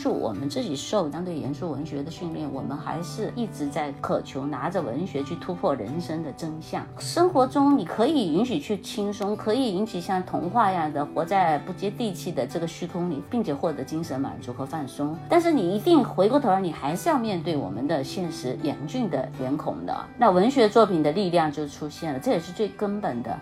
是我们自己受相对严肃文学的训练，我们还是一直在渴求拿着文学去突破人生的真相。生活中你可以允许去轻松，可以允许像童话一样的活在不接地气的这个虚空里，并且获得精神满足和放松。但是你一定回过头来，你还是要面对我们的现实严峻的脸孔的。那文学作品的力量就出现了，这也是最根本的。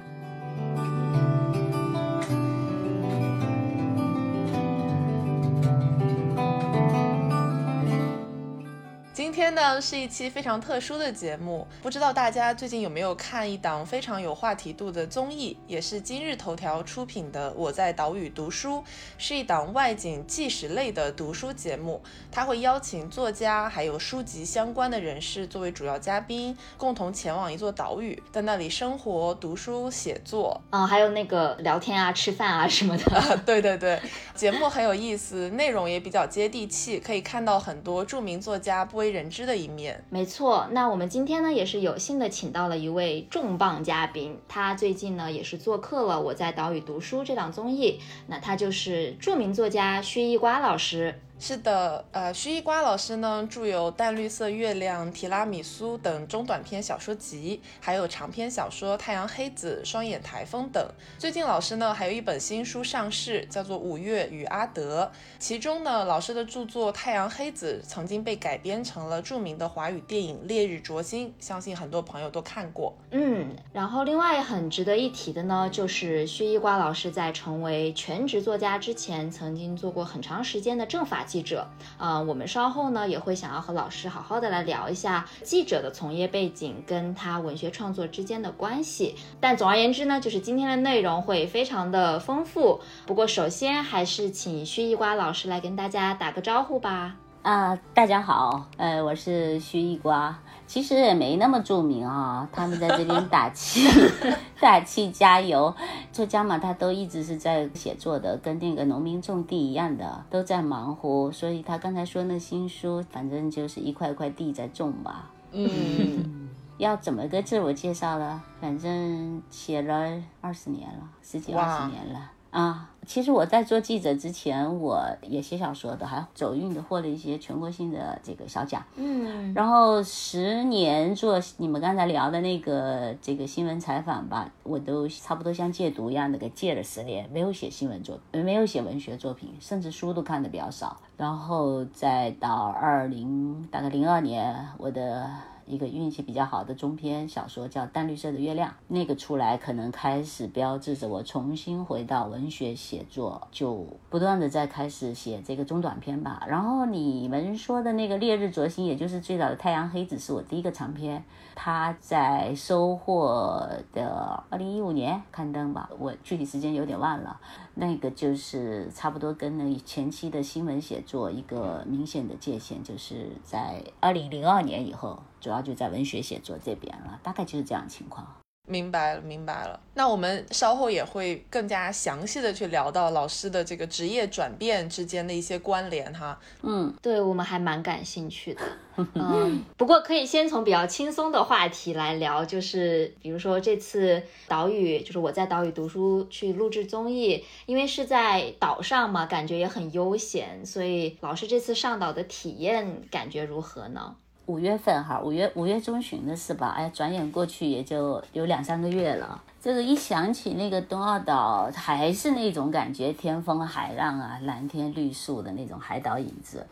天呢是一期非常特殊的节目，不知道大家最近有没有看一档非常有话题度的综艺，也是今日头条出品的《我在岛屿读书》，是一档外景纪实类的读书节目。他会邀请作家还有书籍相关的人士作为主要嘉宾，共同前往一座岛屿，在那里生活、读书、写作，啊，还有那个聊天啊、吃饭啊什么的。对对对，节目很有意思，内容也比较接地气，可以看到很多著名作家不为人。知的一面，没错。那我们今天呢，也是有幸的请到了一位重磅嘉宾，他最近呢也是做客了《我在岛屿读书》这档综艺，那他就是著名作家薛一瓜老师。是的，呃，徐一瓜老师呢，著有《淡绿色月亮》《提拉米苏》等中短篇小说集，还有长篇小说《太阳黑子》《双眼台风》等。最近老师呢，还有一本新书上市，叫做《五月与阿德》。其中呢，老师的著作《太阳黑子》曾经被改编成了著名的华语电影《烈日灼心》，相信很多朋友都看过。嗯，然后另外很值得一提的呢，就是薛一瓜老师在成为全职作家之前，曾经做过很长时间的政法。记者呃，我们稍后呢也会想要和老师好好的来聊一下记者的从业背景跟他文学创作之间的关系。但总而言之呢，就是今天的内容会非常的丰富。不过首先还是请薛一瓜老师来跟大家打个招呼吧。啊，大家好，呃，我是徐一瓜。其实也没那么著名啊，他们在这边打气，打气加油。作家嘛，他都一直是在写作的，跟那个农民种地一样的，都在忙活。所以他刚才说那新书，反正就是一块块地在种吧。嗯，要怎么个自我介绍呢？反正写了二十年了，十几二十年了。啊，其实我在做记者之前，我也写小说的，还走运的获了一些全国性的这个小奖。嗯，然后十年做你们刚才聊的那个这个新闻采访吧，我都差不多像戒毒一样的给戒了十年，没有写新闻作，没有写文学作品，甚至书都看的比较少。然后再到二零大概零二年，我的。一个运气比较好的中篇小说叫《淡绿色的月亮》，那个出来可能开始标志着我重新回到文学写作，就不断的在开始写这个中短篇吧。然后你们说的那个《烈日灼心》，也就是最早的《太阳黑子》，是我第一个长篇，他在收获的二零一五年刊登吧，我具体时间有点忘了。那个就是差不多跟那前期的新闻写作一个明显的界限，就是在二零零二年以后，主要就在文学写作这边了，大概就是这样情况。明白了，明白了。那我们稍后也会更加详细的去聊到老师的这个职业转变之间的一些关联哈。嗯，对我们还蛮感兴趣的。嗯，不过可以先从比较轻松的话题来聊，就是比如说这次岛屿，就是我在岛屿读书去录制综艺，因为是在岛上嘛，感觉也很悠闲，所以老师这次上岛的体验感觉如何呢？五月份哈，五月五月中旬的是吧？哎，转眼过去也就有两三个月了。这个一想起那个东澳岛，还是那种感觉，天风海浪啊，蓝天绿树的那种海岛影子。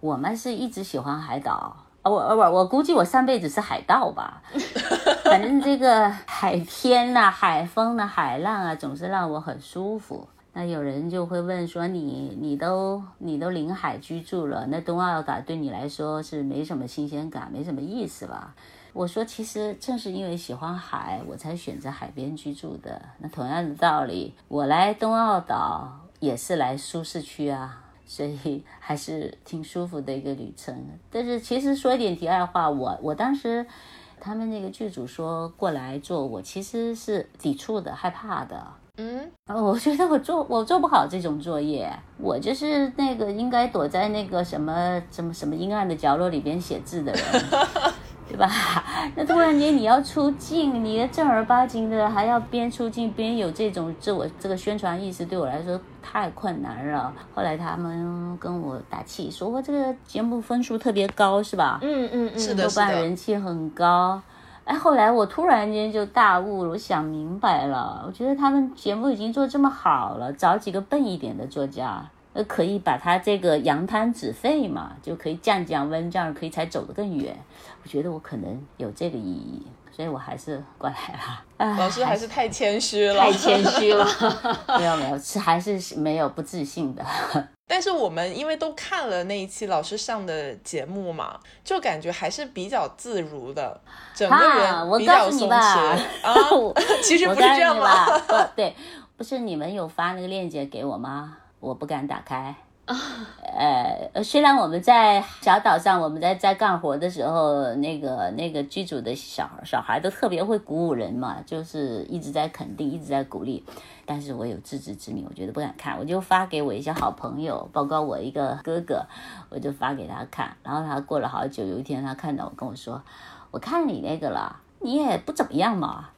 我们是一直喜欢海岛啊，我我我估计我上辈子是海盗吧。反正这个海天呐，海风呐，海浪啊，总是让我很舒服。那有人就会问说，你你都你都临海居住了，那东澳岛对你来说是没什么新鲜感，没什么意思吧？我说，其实正是因为喜欢海，我才选择海边居住的。那同样的道理，我来东澳岛也是来舒适区啊，所以还是挺舒服的一个旅程。但是其实说一点题外话，我我当时他们那个剧组说过来做，我其实是抵触的、害怕的。嗯，我觉得我做我做不好这种作业，我就是那个应该躲在那个什么什么什么阴暗的角落里边写字的人，对吧？那突然间你要出镜，你正儿八经的还要边出镜边有这种自我这个宣传意识，对我来说太困难了。后来他们跟我打气，说我这个节目分数特别高，是吧？嗯嗯嗯，是的豆瓣人气很高。哎，后来我突然间就大悟了，我想明白了。我觉得他们节目已经做这么好了，找几个笨一点的作家，呃，可以把他这个扬汤止沸嘛，就可以降降温，这样可以才走得更远。我觉得我可能有这个意义，所以我还是过来了。哎老师还是太谦虚了，太谦虚了。没有没有，是还是没有不自信的。但是我们因为都看了那一期老师上的节目嘛，就感觉还是比较自如的，整个人比较松弛，啊。其实不是这样吧？不对，不是你们有发那个链接给我吗？我不敢打开。呃，呃虽然我们在小岛上，我们在在干活的时候，那个那个剧组的小小孩都特别会鼓舞人嘛，就是一直在肯定，一直在鼓励。但是我有自知之明，我觉得不敢看，我就发给我一些好朋友，包括我一个哥哥，我就发给他看。然后他过了好久，有一天他看到我跟我说：“我看你那个了，你也不怎么样嘛。”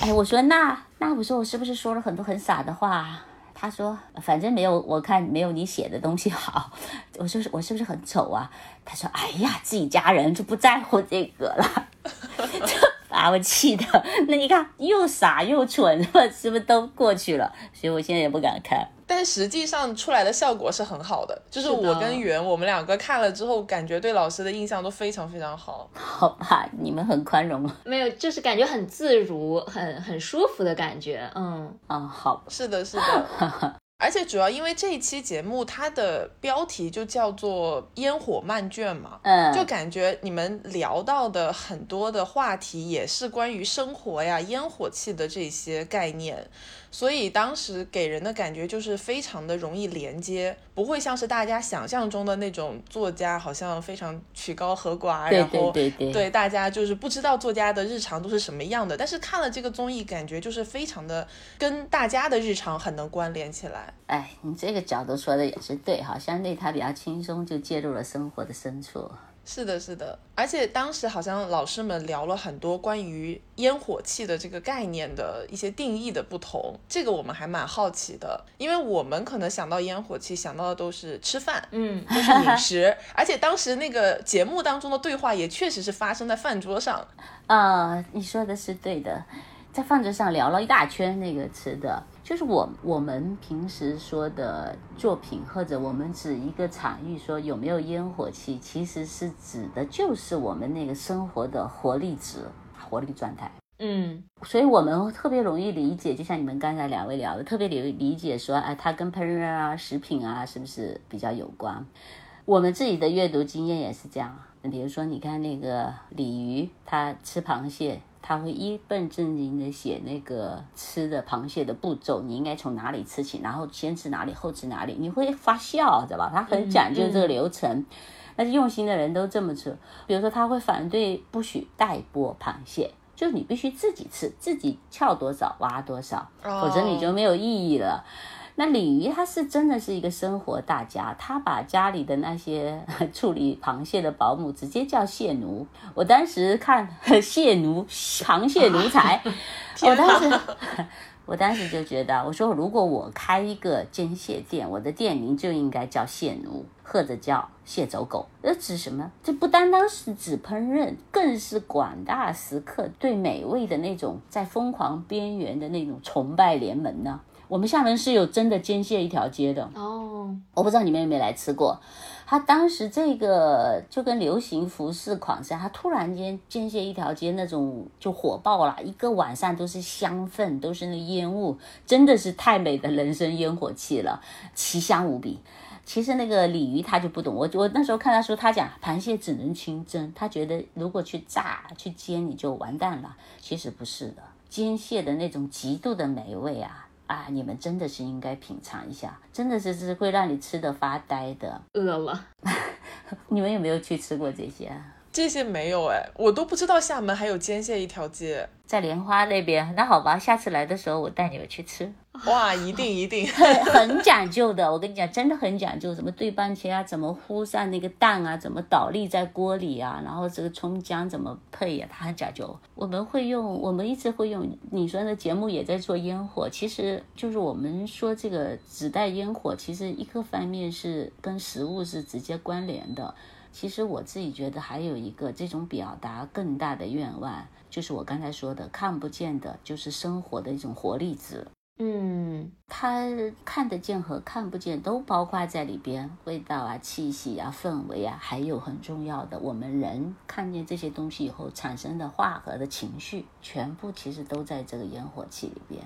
哎，我说那那我说我是不是说了很多很傻的话？他说反正没有我看没有你写的东西好。我说我是不是很丑啊？他说哎呀，自己家人就不在乎这个了，就把我气的。那你看又傻又蠢，是不是都过去了？所以我现在也不敢看。但实际上出来的效果是很好的，就是我跟圆我们两个看了之后，感觉对老师的印象都非常非常好。好吧，你们很宽容 没有，就是感觉很自如，很很舒服的感觉。嗯，啊、好。是的，是的。而且主要因为这一期节目它的标题就叫做《烟火漫卷》嘛，嗯，就感觉你们聊到的很多的话题也是关于生活呀、烟火气的这些概念，所以当时给人的感觉就是非常的容易连接，不会像是大家想象中的那种作家好像非常曲高和寡，然后对对对对大家就是不知道作家的日常都是什么样的，但是看了这个综艺，感觉就是非常的跟大家的日常很能关联起来。哎，你这个角度说的也是对哈，相对他比较轻松，就介入了生活的深处。是的，是的，而且当时好像老师们聊了很多关于烟火气的这个概念的一些定义的不同，这个我们还蛮好奇的，因为我们可能想到烟火气想到的都是吃饭，嗯，都是饮食，而且当时那个节目当中的对话也确实是发生在饭桌上。啊、你说的是对的，在饭桌上聊了一大圈那个吃的，就是我我们平时说的作品，或者我们指一个场域说有没有烟火气，其实是指的就是我们那个生活的活力值、活力状态。嗯，所以我们特别容易理解，就像你们刚才两位聊的，特别理理解说，哎，它跟烹饪啊、食品啊，是不是比较有关？我们自己的阅读经验也是这样。比如说，你看那个鲤鱼，它吃螃蟹，他会一本正经的写那个吃的螃蟹的步骤，你应该从哪里吃起，然后先吃哪里，后吃哪里，你会发笑，知道吧？他很讲究这个流程。那用心的人都这么吃。比如说，他会反对不许带剥螃蟹，就是你必须自己吃，自己撬多少挖多少，否则你就没有意义了。那鲤鱼它是真的是一个生活大家，他把家里的那些 处理螃蟹的保姆直接叫蟹奴。我当时看蟹奴，螃蟹奴才，我当时。我当时就觉得，我说如果我开一个煎蟹店，我的店名就应该叫蟹奴，或者叫蟹走狗。这指什么？这不单单是指烹饪，更是广大食客对美味的那种在疯狂边缘的那种崇拜联盟呢。我们厦门是有真的煎蟹一条街的，哦，我不知道你们有没有来吃过。他当时这个就跟流行服饰款式，他突然间煎蟹一条街那种就火爆了，一个晚上都是香氛，都是那烟雾，真的是太美的人生烟火气了，奇香无比。其实那个鲤鱼他就不懂，我我那时候看他说，他讲螃蟹只能清蒸，他觉得如果去炸去煎你就完蛋了。其实不是的，煎蟹的那种极度的美味啊。啊，你们真的是应该品尝一下，真的是是会让你吃的发呆的。饿了。你们有没有去吃过这些啊？这些没有哎，我都不知道厦门还有煎蟹一条街。在莲花那边，那好吧，下次来的时候我带你们去吃。哇，一定一定，很很讲究的。我跟你讲，真的很讲究，什么对半切啊，怎么糊上那个蛋啊，怎么倒立在锅里啊，然后这个葱姜怎么配呀，它很讲究。我们会用，我们一直会用。你说的节目也在做烟火，其实就是我们说这个纸袋烟火，其实一个方面是跟食物是直接关联的。其实我自己觉得还有一个这种表达更大的愿望，就是我刚才说的看不见的，就是生活的一种活力值。嗯，它看得见和看不见都包括在里边，味道啊、气息啊、氛围啊，还有很重要的，我们人看见这些东西以后产生的化合的情绪，全部其实都在这个烟火气里边。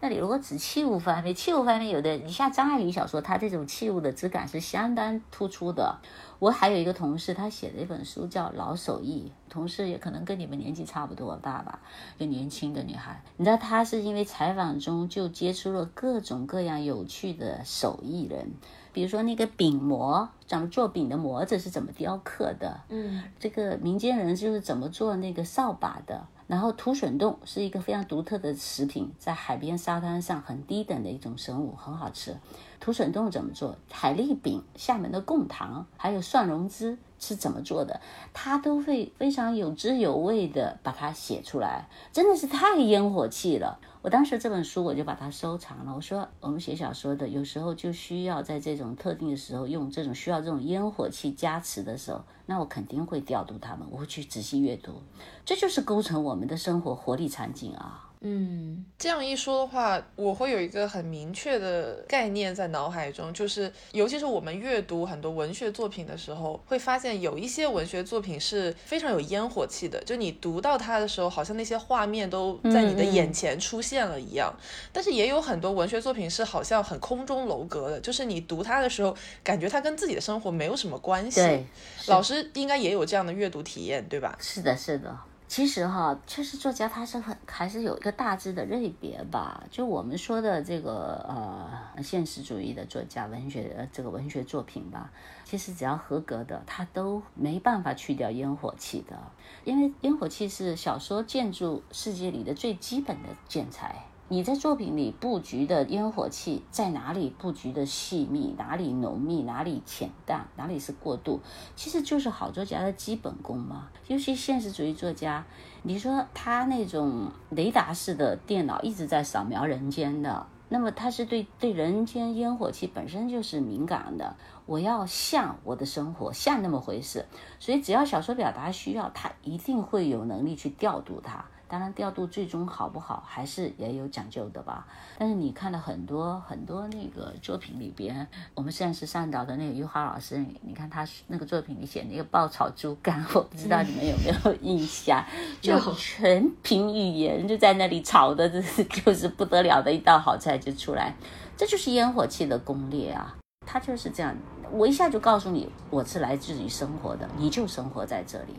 那你如果指器物方面，器物方面有的，你像张爱玲小说，它这种器物的质感是相当突出的。我还有一个同事，他写的一本书叫《老手艺》，同事也可能跟你们年纪差不多大吧，就年轻的女孩。你知道，她是因为采访中就接触了各种各样有趣的手艺人，比如说那个饼模，咱们做饼的模子是怎么雕刻的，嗯，这个民间人就是怎么做那个扫把的。然后土笋冻是一个非常独特的食品，在海边沙滩上很低等的一种生物，很好吃。土笋冻怎么做？海蛎饼、厦门的贡糖，还有蒜蓉汁是怎么做的？它都会非常有滋有味的把它写出来，真的是太烟火气了。我当时这本书我就把它收藏了。我说我们写小说的有时候就需要在这种特定的时候用这种需要这种烟火气加持的时候，那我肯定会调度他们，我会去仔细阅读，这就是构成我们的生活活力场景啊。嗯，这样一说的话，我会有一个很明确的概念在脑海中，就是尤其是我们阅读很多文学作品的时候，会发现有一些文学作品是非常有烟火气的，就你读到它的时候，好像那些画面都在你的眼前出现了一样。但是也有很多文学作品是好像很空中楼阁的，就是你读它的时候，感觉它跟自己的生活没有什么关系。对，老师应该也有这样的阅读体验，对吧？是的，是的。其实哈，确实作家他是很还是有一个大致的类别吧。就我们说的这个呃现实主义的作家，文学呃这个文学作品吧，其实只要合格的，他都没办法去掉烟火气的，因为烟火气是小说建筑世界里的最基本的建材。你在作品里布局的烟火气在哪里布局的细密，哪里浓密，哪里浅淡，哪里是过渡，其实就是好作家的基本功嘛。尤其现实主义作家，你说他那种雷达式的电脑一直在扫描人间的，那么他是对对人间烟火气本身就是敏感的。我要像我的生活像那么回事，所以只要小说表达需要，他一定会有能力去调度它。当然，调度最终好不好，还是也有讲究的吧。但是你看了很多很多那个作品里边，我们现实上岛的那个余华老师，你看他那个作品里写那个爆炒猪肝，我不知道你们有没有印象？就全凭语言就在那里炒的，这是 就是不得了的一道好菜就出来，这就是烟火气的攻略啊！他就是这样。我一下就告诉你，我是来自于生活的，你就生活在这里。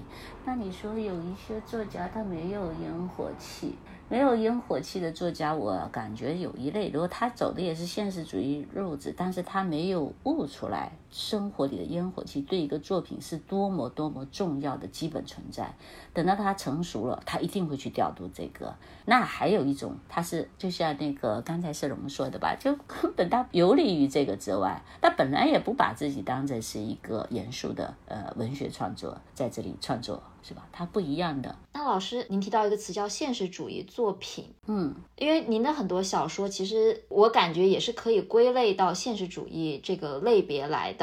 那你说有一些作家他没有烟火气，没有烟火气的作家，我感觉有一类，如果他走的也是现实主义路子，但是他没有悟出来生活里的烟火气对一个作品是多么多么重要的基本存在。等到他成熟了，他一定会去调度这个。那还有一种，他是就像那个刚才是龙说的吧，就根本他游离于这个之外，他本来也不把自己当成是一个严肃的呃文学创作，在这里创作是吧？他不一样的。那老师，您提到一个词叫现实主义作品，嗯，因为您的很多小说，其实我感觉也是可以归类到现实主义这个类别来的。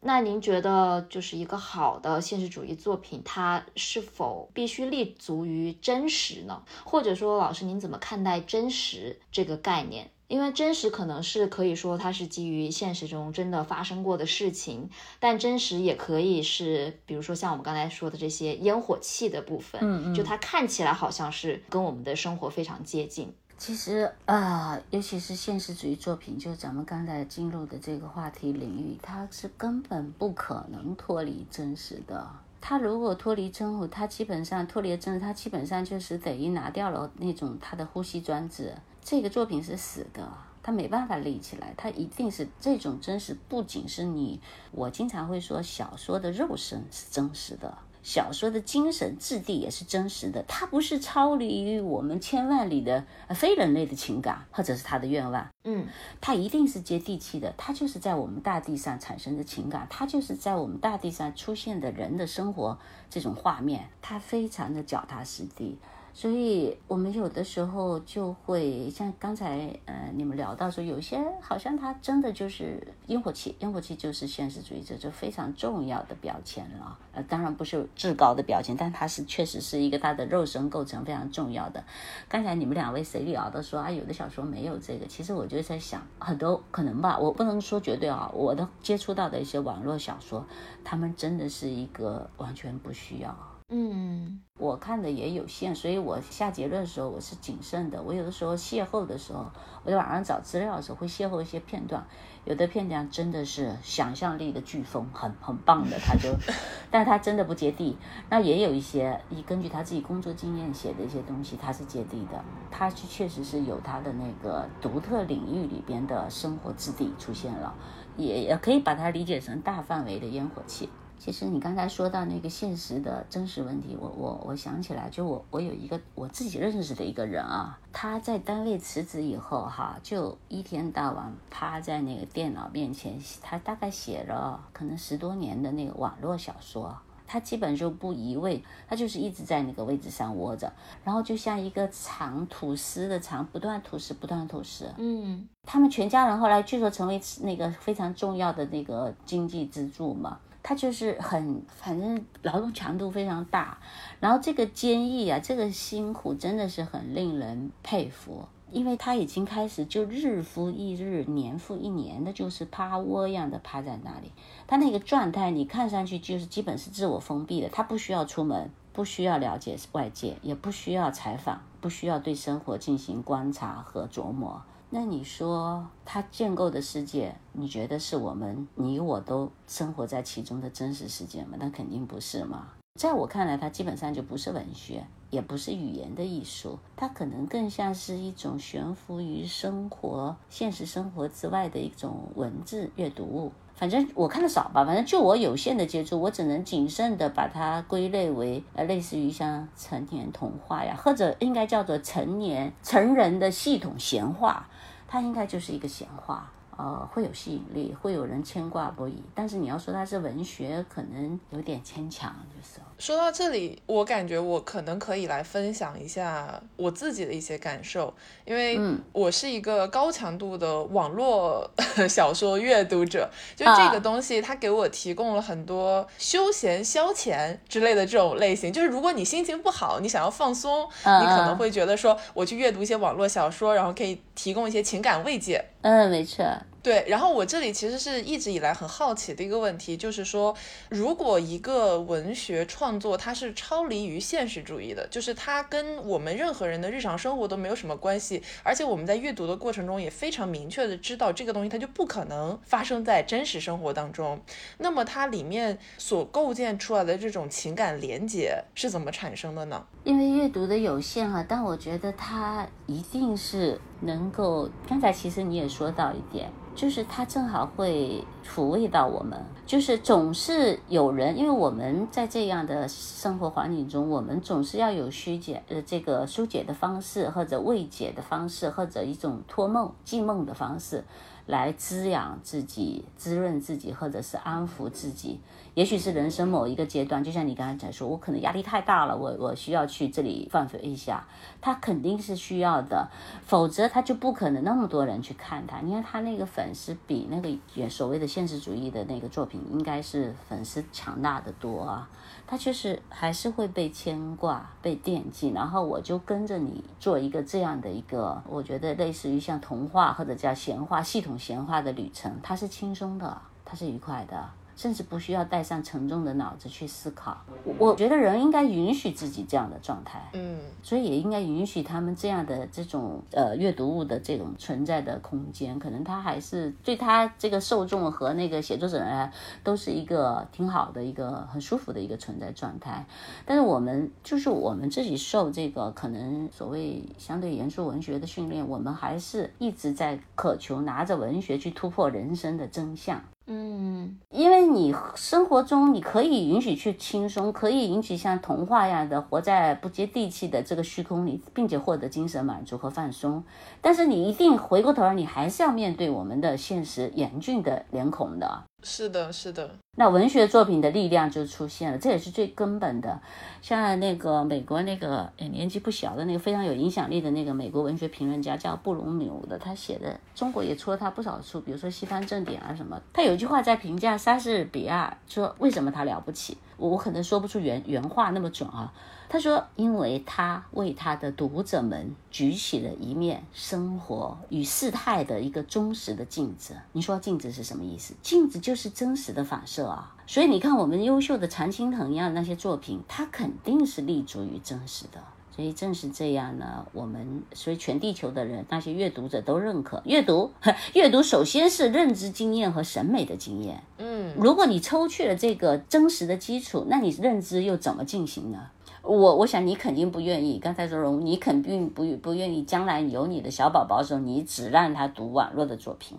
那您觉得，就是一个好的现实主义作品，它是否必须立足于真实呢？或者说，老师您怎么看待真实这个概念？因为真实可能是可以说它是基于现实中真的发生过的事情，但真实也可以是，比如说像我们刚才说的这些烟火气的部分，嗯嗯，就它看起来好像是跟我们的生活非常接近。其实啊，尤其是现实主义作品，就咱们刚才进入的这个话题领域，它是根本不可能脱离真实的。它如果脱离真实，它基本上脱离了真实，它基本上就是等于拿掉了那种它的呼吸装置。这个作品是死的，它没办法立起来，它一定是这种真实，不仅是你，我经常会说小说的肉身是真实的。小说的精神质地也是真实的，它不是超离于我们千万里的非人类的情感，或者是他的愿望。嗯，它一定是接地气的，它就是在我们大地上产生的情感，它就是在我们大地上出现的人的生活这种画面，它非常的脚踏实地。所以，我们有的时候就会像刚才呃你们聊到说，有些好像他真的就是烟火气，烟火气就是现实主义者，就非常重要的标签了。呃，当然不是至高的标签，但它是确实是一个他的肉身构成非常重要的。刚才你们两位谁聊的说啊，有的小说没有这个，其实我就在想，很多可能吧，我不能说绝对啊，我的接触到的一些网络小说，他们真的是一个完全不需要。嗯，我看的也有限，所以我下结论的时候我是谨慎的。我有的时候邂逅的时候，我在网上找资料的时候会邂逅一些片段，有的片段真的是想象力的飓风，很很棒的，他就，但他真的不接地。那也有一些，以根据他自己工作经验写的一些东西，他是接地的，他是确实是有他的那个独特领域里边的生活质地出现了，也也可以把它理解成大范围的烟火气。其实你刚才说到那个现实的真实问题，我我我想起来，就我我有一个我自己认识的一个人啊，他在单位辞职以后哈，就一天到晚趴在那个电脑面前，他大概写了可能十多年的那个网络小说，他基本就不移位，他就是一直在那个位置上窝着，然后就像一个长吐丝的长，不断吐丝，不断吐丝。嗯，他们全家人后来据说成为那个非常重要的那个经济支柱嘛。他就是很，反正劳动强度非常大，然后这个坚毅啊，这个辛苦真的是很令人佩服，因为他已经开始就日复一日、年复一年的，就是趴窝一样的趴在那里。他那个状态，你看上去就是基本是自我封闭的，他不需要出门，不需要了解外界，也不需要采访，不需要对生活进行观察和琢磨。那你说他建构的世界，你觉得是我们你我都生活在其中的真实世界吗？那肯定不是嘛。在我看来，它基本上就不是文学，也不是语言的艺术，它可能更像是一种悬浮于生活、现实生活之外的一种文字阅读物。反正我看的少吧，反正就我有限的接触，我只能谨慎的把它归类为呃，类似于像成年童话呀，或者应该叫做成年成人的系统闲话。他应该就是一个闲话，呃，会有吸引力，会有人牵挂不已。但是你要说他是文学，可能有点牵强，就是。说到这里，我感觉我可能可以来分享一下我自己的一些感受，因为我是一个高强度的网络 小说阅读者，就这个东西，它给我提供了很多休闲消遣之类的这种类型。就是如果你心情不好，你想要放松，你可能会觉得说，我去阅读一些网络小说，然后可以提供一些情感慰藉。嗯，没错。对，然后我这里其实是一直以来很好奇的一个问题，就是说，如果一个文学创作它是超离于现实主义的，就是它跟我们任何人的日常生活都没有什么关系，而且我们在阅读的过程中也非常明确的知道这个东西它就不可能发生在真实生活当中，那么它里面所构建出来的这种情感连接是怎么产生的呢？因为阅读的有限哈，但我觉得它一定是能够，刚才其实你也说到一点。就是他正好会抚慰到我们，就是总是有人，因为我们在这样的生活环境中，我们总是要有疏解呃这个疏解的方式，或者慰藉的方式，或者一种托梦、寄梦的方式。来滋养自己、滋润自己，或者是安抚自己。也许是人生某一个阶段，就像你刚才讲说，我可能压力太大了，我我需要去这里放飞一下。他肯定是需要的，否则他就不可能那么多人去看他。你看他那个粉丝比那个所谓的现实主义的那个作品，应该是粉丝强大的多啊。他确实还是会被牵挂、被惦记，然后我就跟着你做一个这样的一个，我觉得类似于像童话或者叫闲话系统闲话的旅程，它是轻松的，它是愉快的。甚至不需要带上沉重的脑子去思考。我觉得人应该允许自己这样的状态，嗯，所以也应该允许他们这样的这种呃阅读物的这种存在的空间。可能他还是对他这个受众和那个写作者来都是一个挺好的一个很舒服的一个存在状态。但是我们就是我们自己受这个可能所谓相对严肃文学的训练，我们还是一直在渴求拿着文学去突破人生的真相。嗯，因为你生活中你可以允许去轻松，可以允许像童话一样的活在不接地气的这个虚空里，并且获得精神满足和放松。但是你一定回过头来，你还是要面对我们的现实严峻的脸孔的。是的，是的。那文学作品的力量就出现了，这也是最根本的。像那个美国那个年纪不小的那个非常有影响力的那个美国文学评论家叫布隆纽的，他写的中国也出了他不少书，比如说《西方正典》啊什么。他有一句话在评价莎士比亚，说为什么他了不起？我我可能说不出原原话那么准啊。他说，因为他为他的读者们举起了一面生活与事态的一个忠实的镜子。你说镜子是什么意思？镜子就是真实的反射啊。所以你看，我们优秀的常青藤一样那些作品，它肯定是立足于真实的。所以正是这样呢，我们所以全地球的人，那些阅读者都认可阅读。阅读首先是认知经验和审美的经验。嗯，如果你抽去了这个真实的基础，那你认知又怎么进行呢？我我想你肯定不愿意。刚才说容，你肯定不不愿意。将来有你的小宝宝的时候，你只让他读网络的作品。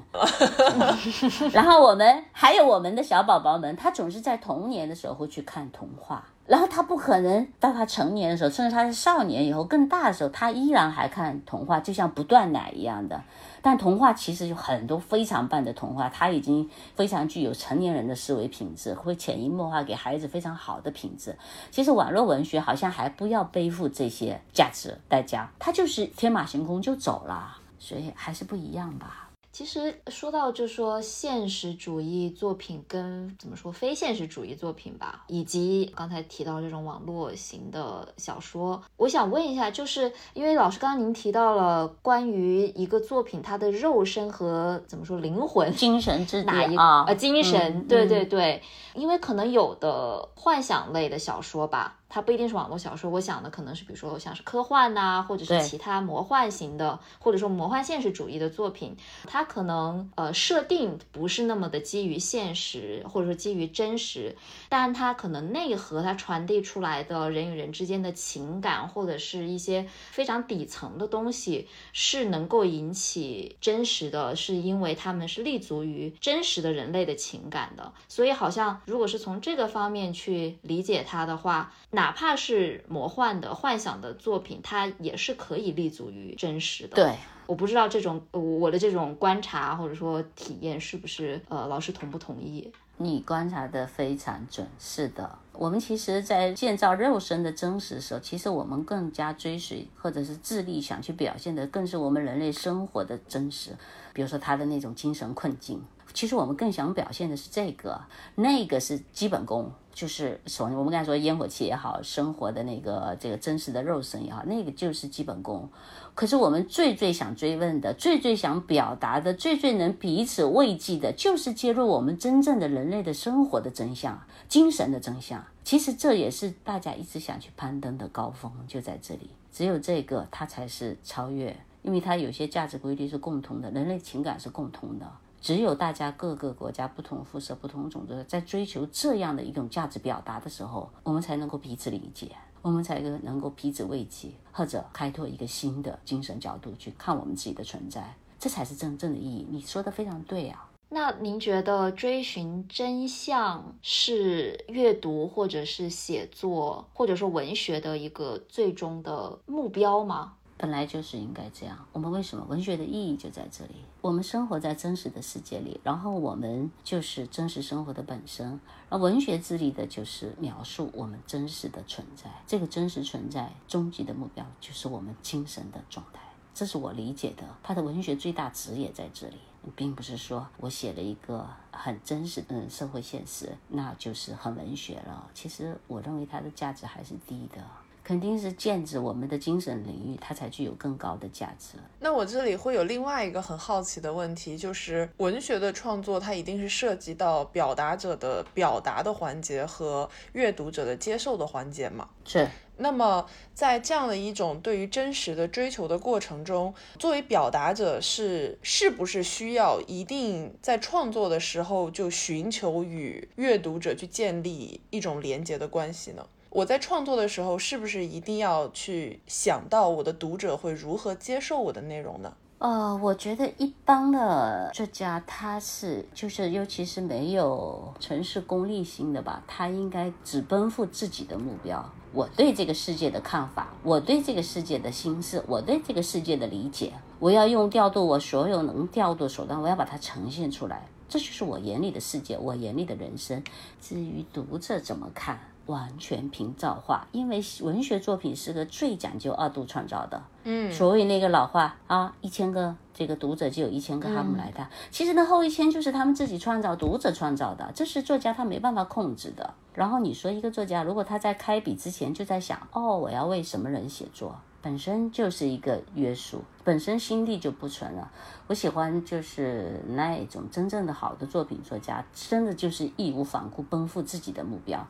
然后我们还有我们的小宝宝们，他总是在童年的时候会去看童话，然后他不可能到他成年的时候，甚至他是少年以后更大的时候，他依然还看童话，就像不断奶一样的。但童话其实有很多非常棒的童话，它已经非常具有成年人的思维品质，会潜移默化给孩子非常好的品质。其实网络文学好像还不要背负这些价值代价，他就是天马行空就走了，所以还是不一样吧。其实说到就说现实主义作品跟怎么说非现实主义作品吧，以及刚才提到这种网络型的小说，我想问一下，就是因为老师刚刚您提到了关于一个作品它的肉身和怎么说灵魂、精神之哪一啊？呃，精神，对对对，因为可能有的幻想类的小说吧。它不一定是网络小说，我想的可能是，比如说像是科幻呐，或者是其他魔幻型的，或者说魔幻现实主义的作品，它可能呃设定不是那么的基于现实，或者说基于真实，但它可能内核它传递出来的人与人之间的情感，或者是一些非常底层的东西，是能够引起真实的，是因为他们是立足于真实的人类的情感的，所以好像如果是从这个方面去理解它的话。哪怕是魔幻的、幻想的作品，它也是可以立足于真实的。对，我不知道这种我的这种观察或者说体验是不是呃，老师同不同意？你观察的非常准，是的。我们其实，在建造肉身的真实的时候，其实我们更加追随或者是致力想去表现的，更是我们人类生活的真实。比如说他的那种精神困境，其实我们更想表现的是这个，那个是基本功。就是所我们刚才说烟火气也好，生活的那个这个真实的肉身也好，那个就是基本功。可是我们最最想追问的，最最想表达的，最最能彼此慰藉的，就是揭露我们真正的人类的生活的真相、精神的真相。其实这也是大家一直想去攀登的高峰，就在这里。只有这个，它才是超越，因为它有些价值规律是共同的，人类情感是共通的。只有大家各个国家不同肤色、不同种族，在追求这样的一种价值表达的时候，我们才能够彼此理解，我们才能够彼此慰藉，或者开拓一个新的精神角度去看我们自己的存在，这才是真正的意义。你说的非常对啊。那您觉得追寻真相是阅读或者是写作或者说文学的一个最终的目标吗？本来就是应该这样。我们为什么文学的意义就在这里？我们生活在真实的世界里，然后我们就是真实生活的本身。而文学致力的就是描述我们真实的存在。这个真实存在终极的目标就是我们精神的状态。这是我理解的。他的文学最大值也在这里，并不是说我写了一个很真实的社会现实，那就是很文学了。其实我认为它的价值还是低的。肯定是剑指我们的精神领域，它才具有更高的价值。那我这里会有另外一个很好奇的问题，就是文学的创作，它一定是涉及到表达者的表达的环节和阅读者的接受的环节嘛？是。那么在这样的一种对于真实的追求的过程中，作为表达者是是不是需要一定在创作的时候就寻求与阅读者去建立一种连接的关系呢？我在创作的时候，是不是一定要去想到我的读者会如何接受我的内容呢？呃，我觉得一般的作家他是就是，尤其是没有城市功利心的吧，他应该只奔赴自己的目标。我对这个世界的看法，我对这个世界的心思，我对这个世界的理解，我要用调度我所有能调度的手段，我要把它呈现出来。这就是我眼里的世界，我眼里的人生。至于读者怎么看，完全凭造化，因为文学作品是个最讲究二度创造的。嗯，所谓那个老话啊，一千个这个读者就有一千个哈姆莱特。其实呢，后一千就是他们自己创造，读者创造的，这是作家他没办法控制的。然后你说一个作家，如果他在开笔之前就在想，哦，我要为什么人写作，本身就是一个约束，本身心地就不纯了。我喜欢就是那一种真正的好的作品作家，真的就是义无反顾奔赴自己的目标。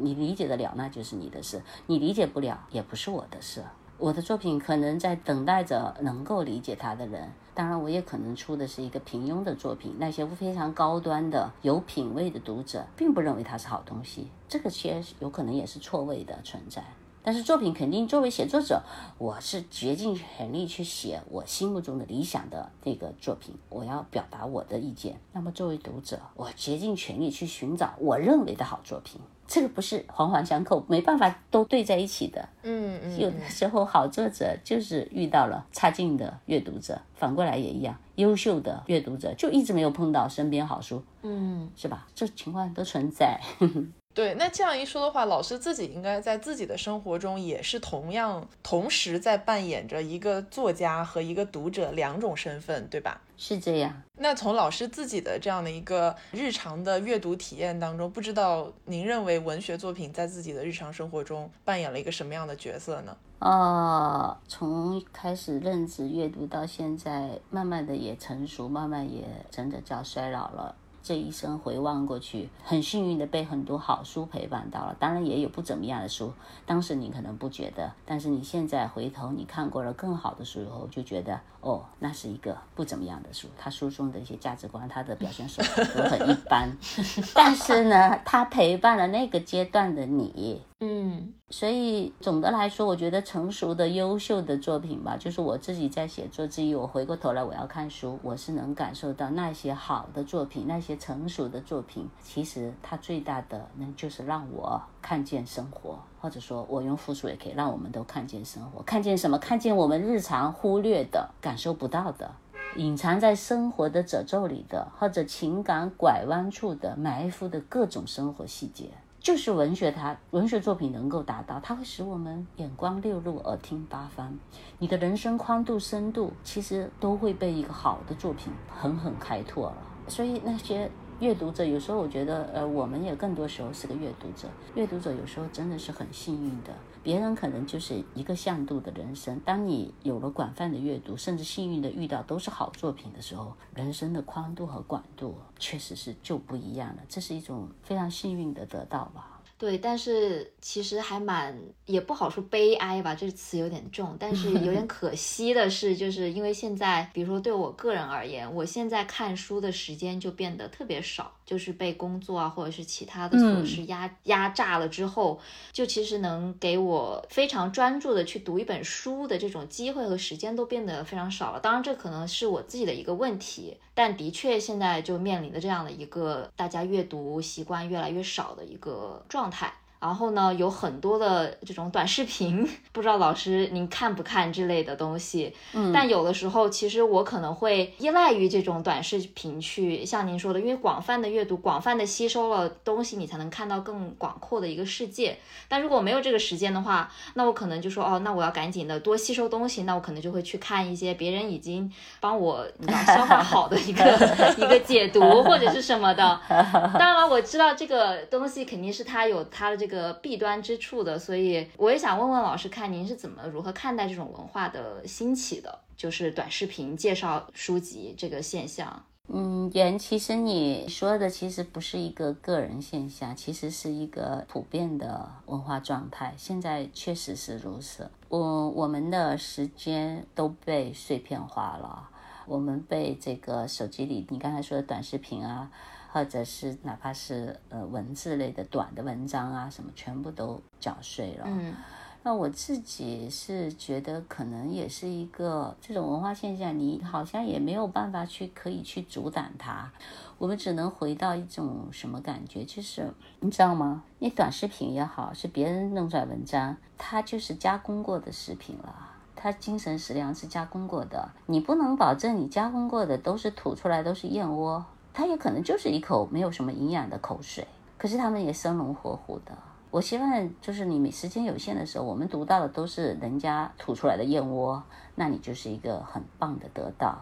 你理解得了，那就是你的事；你理解不了，也不是我的事。我的作品可能在等待着能够理解它的人，当然我也可能出的是一个平庸的作品。那些非常高端的、有品位的读者，并不认为它是好东西，这个些有可能也是错位的存在。但是作品肯定作为写作者，我是竭尽全力去写我心目中的理想的那个作品，我要表达我的意见。那么作为读者，我竭尽全力去寻找我认为的好作品。这个不是环环相扣，没办法都对在一起的。嗯嗯，有的时候好作者就是遇到了差劲的阅读者，反过来也一样，优秀的阅读者就一直没有碰到身边好书，嗯，是吧？这情况都存在。对，那这样一说的话，老师自己应该在自己的生活中也是同样同时在扮演着一个作家和一个读者两种身份，对吧？是这样。那从老师自己的这样的一个日常的阅读体验当中，不知道您认为文学作品在自己的日常生活中扮演了一个什么样的角色呢？哦，从开始认知阅读到现在，慢慢的也成熟，慢慢也真的叫衰老了。这一生回望过去，很幸运的被很多好书陪伴到了，当然也有不怎么样的书。当时你可能不觉得，但是你现在回头你看过了更好的书以后，就觉得哦，那是一个不怎么样的书。他书中的一些价值观，他的表现手法都很一般，但是呢，他陪伴了那个阶段的你。嗯所以总的来说，我觉得成熟的、优秀的作品吧，就是我自己在写作之余，我回过头来我要看书，我是能感受到那些好的作品，那些成熟的作品，其实它最大的能就是让我看见生活，或者说我用复数也可以让我们都看见生活，看见什么？看见我们日常忽略的、感受不到的。隐藏在生活的褶皱里的，或者情感拐弯处的埋伏的各种生活细节，就是文学它文学作品能够达到，它会使我们眼光六路，耳听八方。你的人生宽度、深度，其实都会被一个好的作品狠狠开拓了。所以那些阅读者，有时候我觉得，呃，我们也更多时候是个阅读者。阅读者有时候真的是很幸运的，别人可能就是一个向度的人生。当你有了广泛的阅读，甚至幸运的遇到都是好作品的时候，人生的宽度和广度确实是就不一样了。这是一种非常幸运的得到吧。对，但是其实还蛮也不好说悲哀吧，这个词有点重，但是有点 可惜的是，就是因为现在，比如说对我个人而言，我现在看书的时间就变得特别少，就是被工作啊或者是其他的琐事压、压榨了之后，就其实能给我非常专注的去读一本书的这种机会和时间都变得非常少了。当然，这可能是我自己的一个问题，但的确现在就面临的这样的一个大家阅读习惯越来越少的一个状态。然后呢，有很多的这种短视频，不知道老师您看不看之类的东西。嗯，但有的时候，其实我可能会依赖于这种短视频去，像您说的，因为广泛的阅读、广泛的吸收了东西，你才能看到更广阔的一个世界。但如果没有这个时间的话，那我可能就说，哦，那我要赶紧的多吸收东西，那我可能就会去看一些别人已经帮我消化好的一个 一个解读或者是什么的。当然了，我知道这个东西肯定是它有它的这个个弊端之处的，所以我也想问问老师，看您是怎么如何看待这种文化的兴起的，就是短视频介绍书籍这个现象。嗯，袁，其实你说的其实不是一个个人现象，其实是一个普遍的文化状态。现在确实是如此。我我们的时间都被碎片化了，我们被这个手机里你刚才说的短视频啊，或者是哪怕是呃文字类的短的文章啊，什么全部都搅碎了。嗯那我自己是觉得，可能也是一个这种文化现象，你好像也没有办法去可以去阻挡它。我们只能回到一种什么感觉，就是你知道吗？你短视频也好，是别人弄出来文章，它就是加工过的视频了，它精神食粮是加工过的，你不能保证你加工过的都是吐出来都是燕窝，它也可能就是一口没有什么营养的口水，可是他们也生龙活虎的。我希望就是你时间有限的时候，我们读到的都是人家吐出来的燕窝，那你就是一个很棒的得到。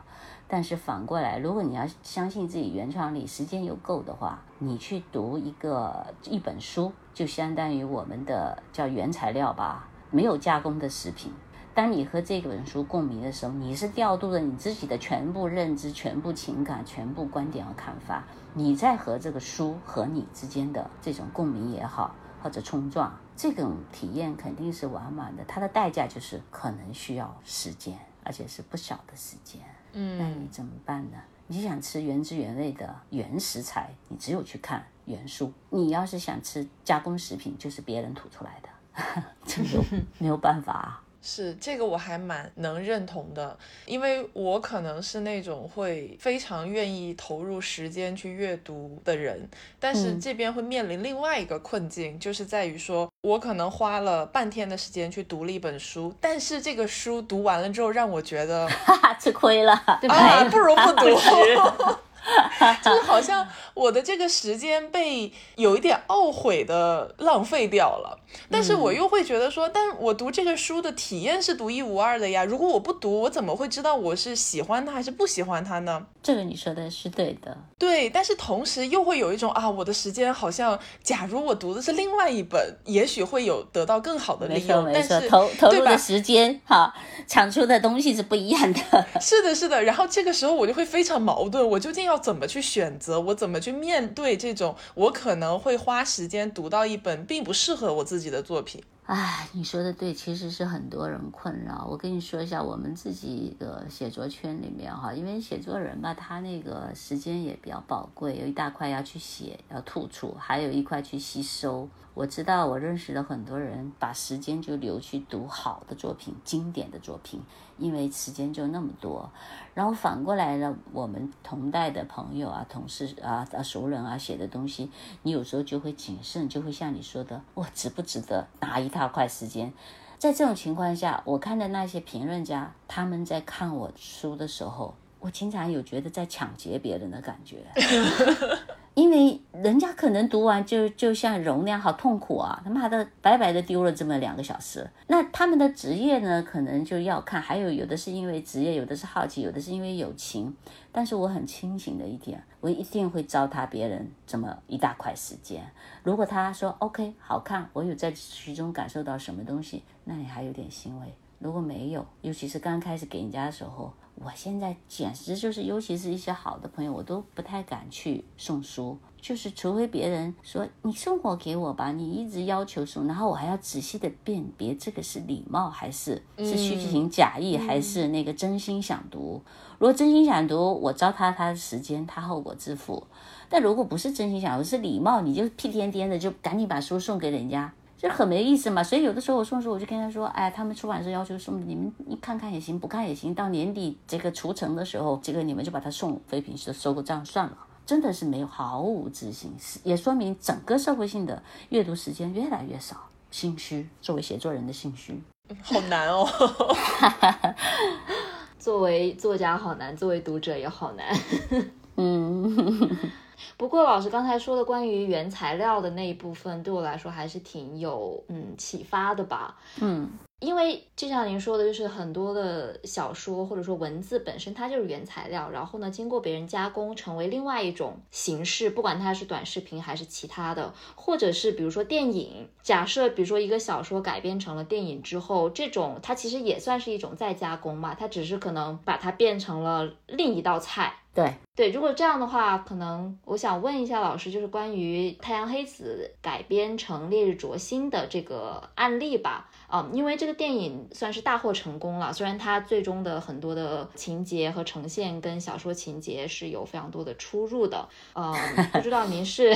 但是反过来，如果你要相信自己原创力，时间又够的话，你去读一个一本书，就相当于我们的叫原材料吧，没有加工的食品。当你和这本书共鸣的时候，你是调度了你自己的全部认知、全部情感、全部观点和看法，你在和这个书和你之间的这种共鸣也好。或者冲撞，这种体验肯定是完满的，它的代价就是可能需要时间，而且是不小的时间。嗯，那你怎么办呢？你想吃原汁原味的原食材，你只有去看原书；你要是想吃加工食品，就是别人吐出来的，这有没有办法啊？是这个我还蛮能认同的，因为我可能是那种会非常愿意投入时间去阅读的人，但是这边会面临另外一个困境，就是在于说我可能花了半天的时间去读了一本书，但是这个书读完了之后让我觉得 吃亏了，啊，不如不 读。就是好像我的这个时间被有一点懊悔的浪费掉了，但是我又会觉得说，但我读这个书的体验是独一无二的呀。如果我不读，我怎么会知道我是喜欢它还是不喜欢它呢？这个你说的是对的，对。但是同时又会有一种啊，我的时间好像，假如我读的是另外一本，也许会有得到更好的利用。没错，投投入的时间哈，产出的东西是不一样的。是的，是的。然后这个时候我就会非常矛盾，我究竟要。怎么去选择？我怎么去面对这种我可能会花时间读到一本并不适合我自己的作品？哎，你说的对，其实是很多人困扰。我跟你说一下，我们自己的写作圈里面哈，因为写作人吧，他那个时间也比较宝贵，有一大块要去写，要吐出，还有一块去吸收。我知道，我认识的很多人把时间就留去读好的作品、经典的作品，因为时间就那么多。然后反过来呢，我们同代的朋友啊、同事啊、啊熟人啊写的东西，你有时候就会谨慎，就会像你说的，我值不值得拿一大块时间？在这种情况下，我看的那些评论家，他们在看我书的时候，我经常有觉得在抢劫别人的感觉。因为人家可能读完就就像容量好痛苦啊，他妈的白白的丢了这么两个小时。那他们的职业呢，可能就要看，还有有的是因为职业，有的是好奇，有的是因为友情。但是我很清醒的一点，我一定会糟蹋别人这么一大块时间。如果他说 OK 好看，我有在其中感受到什么东西，那你还有点欣慰。如果没有，尤其是刚开始给人家的时候。我现在简直就是，尤其是一些好的朋友，我都不太敢去送书，就是除非别人说你送我给我吧，你一直要求送，然后我还要仔细的辨别这个是礼貌还是是虚情假意，还是那个真心想读。如果真心想读，我糟蹋他的时间，他后果自负；但如果不是真心想读，是礼貌，你就屁颠颠的就赶紧把书送给人家。这很没意思嘛，所以有的时候我送书，我就跟他说，哎，他们出版社要求送，你们你看看也行，不看也行。到年底这个除成的时候，这个你们就把它送废品收收个账算了。真的是没有毫无自信，也说明整个社会性的阅读时间越来越少，心虚。作为写作人的心虚，好难哦。作为作家好难，作为读者也好难。嗯。不过老师刚才说的关于原材料的那一部分，对我来说还是挺有嗯启发的吧。嗯，因为就像您说的，就是很多的小说或者说文字本身它就是原材料，然后呢经过别人加工成为另外一种形式，不管它是短视频还是其他的，或者是比如说电影。假设比如说一个小说改编成了电影之后，这种它其实也算是一种再加工嘛，它只是可能把它变成了另一道菜。对对，如果这样的话，可能我想问一下老师，就是关于《太阳黑子》改编成《烈日灼心》的这个案例吧。啊，因为这个电影算是大获成功了，虽然它最终的很多的情节和呈现跟小说情节是有非常多的出入的。呃，不知道您是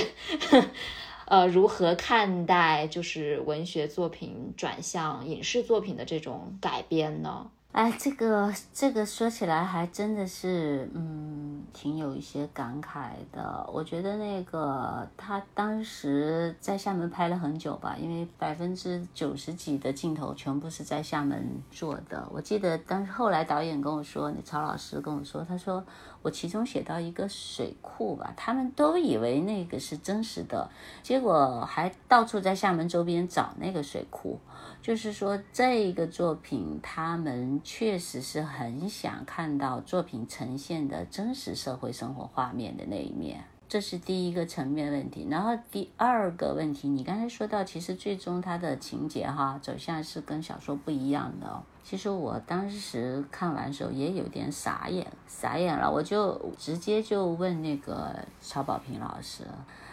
呃，如何看待就是文学作品转向影视作品的这种改编呢？哎，这个这个说起来还真的是，嗯，挺有一些感慨的。我觉得那个他当时在厦门拍了很久吧，因为百分之九十几的镜头全部是在厦门做的。我记得当时后来导演跟我说，那曹老师跟我说，他说我其中写到一个水库吧，他们都以为那个是真实的，结果还到处在厦门周边找那个水库。就是说，这个作品他们确实是很想看到作品呈现的真实社会生活画面的那一面，这是第一个层面问题。然后第二个问题，你刚才说到，其实最终它的情节哈走向是跟小说不一样的。其实我当时看完的时候也有点傻眼，傻眼了，我就直接就问那个曹保平老师，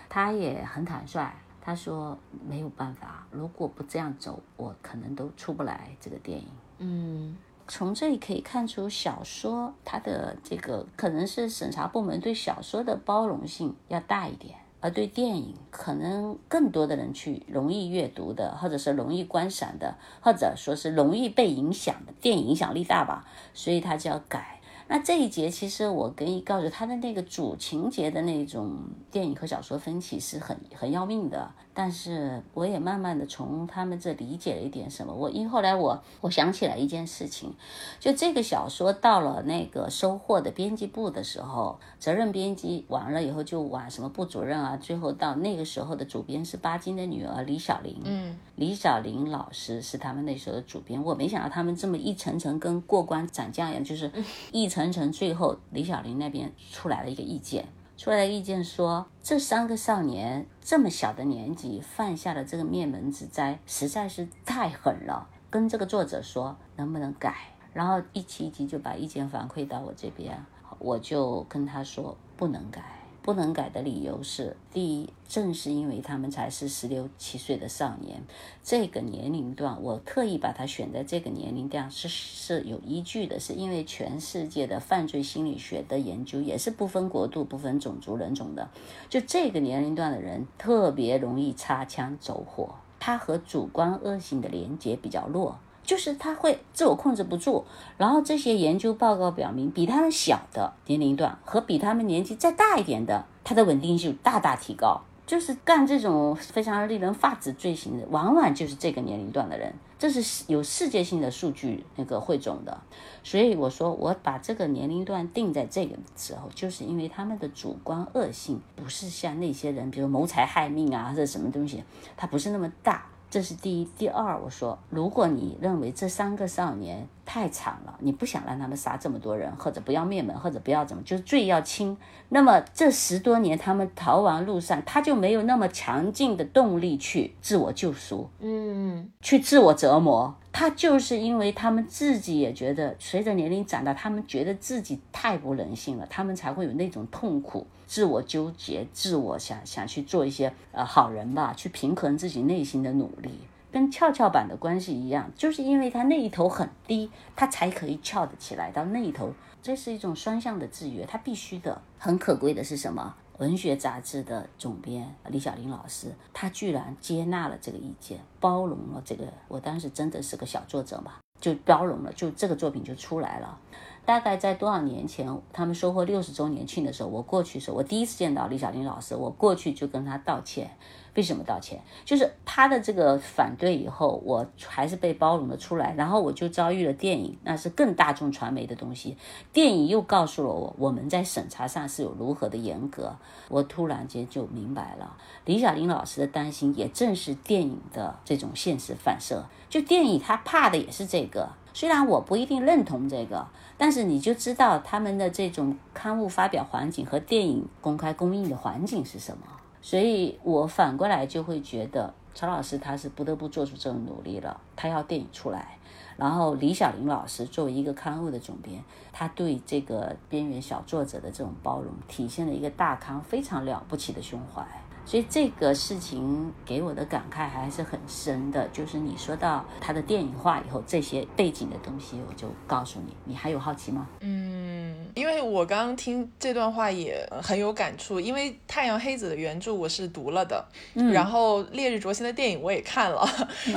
他也很坦率。他说没有办法，如果不这样走，我可能都出不来这个电影。嗯，从这里可以看出，小说它的这个可能是审查部门对小说的包容性要大一点，而对电影可能更多的人去容易阅读的，或者是容易观赏的，或者说是容易被影响的，电影影响力大吧，所以他就要改。那这一节其实我可以告诉他的那个主情节的那种电影和小说分歧是很很要命的。但是我也慢慢的从他们这理解了一点什么。我因为后来我我想起来一件事情，就这个小说到了那个收获的编辑部的时候，责任编辑完了以后就往什么部主任啊，最后到那个时候的主编是巴金的女儿李小玲。嗯，李小玲老师是他们那时候的主编。我没想到他们这么一层层跟过关斩将一样，就是一层层，最后李小玲那边出来了一个意见。出来的意见说，这三个少年这么小的年纪犯下了这个灭门之灾，实在是太狠了。跟这个作者说能不能改，然后一期一集就把意见反馈到我这边，我就跟他说不能改。不能改的理由是：第一，正是因为他们才是十六七岁的少年，这个年龄段，我特意把它选在这个年龄段是是有依据的，是因为全世界的犯罪心理学的研究也是不分国度、不分种族人种的，就这个年龄段的人特别容易擦枪走火，他和主观恶性的连接比较弱。就是他会自我控制不住，然后这些研究报告表明，比他们小的年龄段和比他们年纪再大一点的，他的稳定性大大提高。就是干这种非常令人发指罪行的，往往就是这个年龄段的人，这是有世界性的数据那个汇总的。所以我说，我把这个年龄段定在这个时候，就是因为他们的主观恶性不是像那些人，比如谋财害命啊，或者什么东西，他不是那么大。这是第一，第二，我说，如果你认为这三个少年太惨了，你不想让他们杀这么多人，或者不要灭门，或者不要怎么，就是罪要轻，那么这十多年他们逃亡路上，他就没有那么强劲的动力去自我救赎，嗯，去自我折磨。他就是因为他们自己也觉得，随着年龄长大，他们觉得自己太不人性了，他们才会有那种痛苦、自我纠结、自我想想去做一些呃好人吧，去平衡自己内心的努力，跟跷跷板的关系一样，就是因为他那一头很低，他才可以翘得起来到那一头，这是一种双向的制约，他必须的。很可贵的是什么？文学杂志的总编李小林老师，他居然接纳了这个意见，包容了这个。我当时真的是个小作者嘛，就包容了，就这个作品就出来了。大概在多少年前，他们收获六十周年庆的时候，我过去的时候，我第一次见到李小玲老师，我过去就跟他道歉。为什么道歉？就是他的这个反对以后，我还是被包容了出来。然后我就遭遇了电影，那是更大众传媒的东西。电影又告诉了我，我们在审查上是有如何的严格。我突然间就明白了，李小玲老师的担心，也正是电影的这种现实反射。就电影他怕的也是这个，虽然我不一定认同这个，但是你就知道他们的这种刊物发表环境和电影公开公映的环境是什么。所以我反过来就会觉得，曹老师他是不得不做出这种努力了，他要电影出来。然后李小玲老师作为一个刊物的总编，他对这个边缘小作者的这种包容，体现了一个大刊非常了不起的胸怀。所以这个事情给我的感慨还是很深的。就是你说到他的电影化以后，这些背景的东西，我就告诉你，你还有好奇吗？嗯。因为我刚刚听这段话也很有感触，因为《太阳黑子》的原著我是读了的，嗯然后《烈日灼心》的电影我也看了，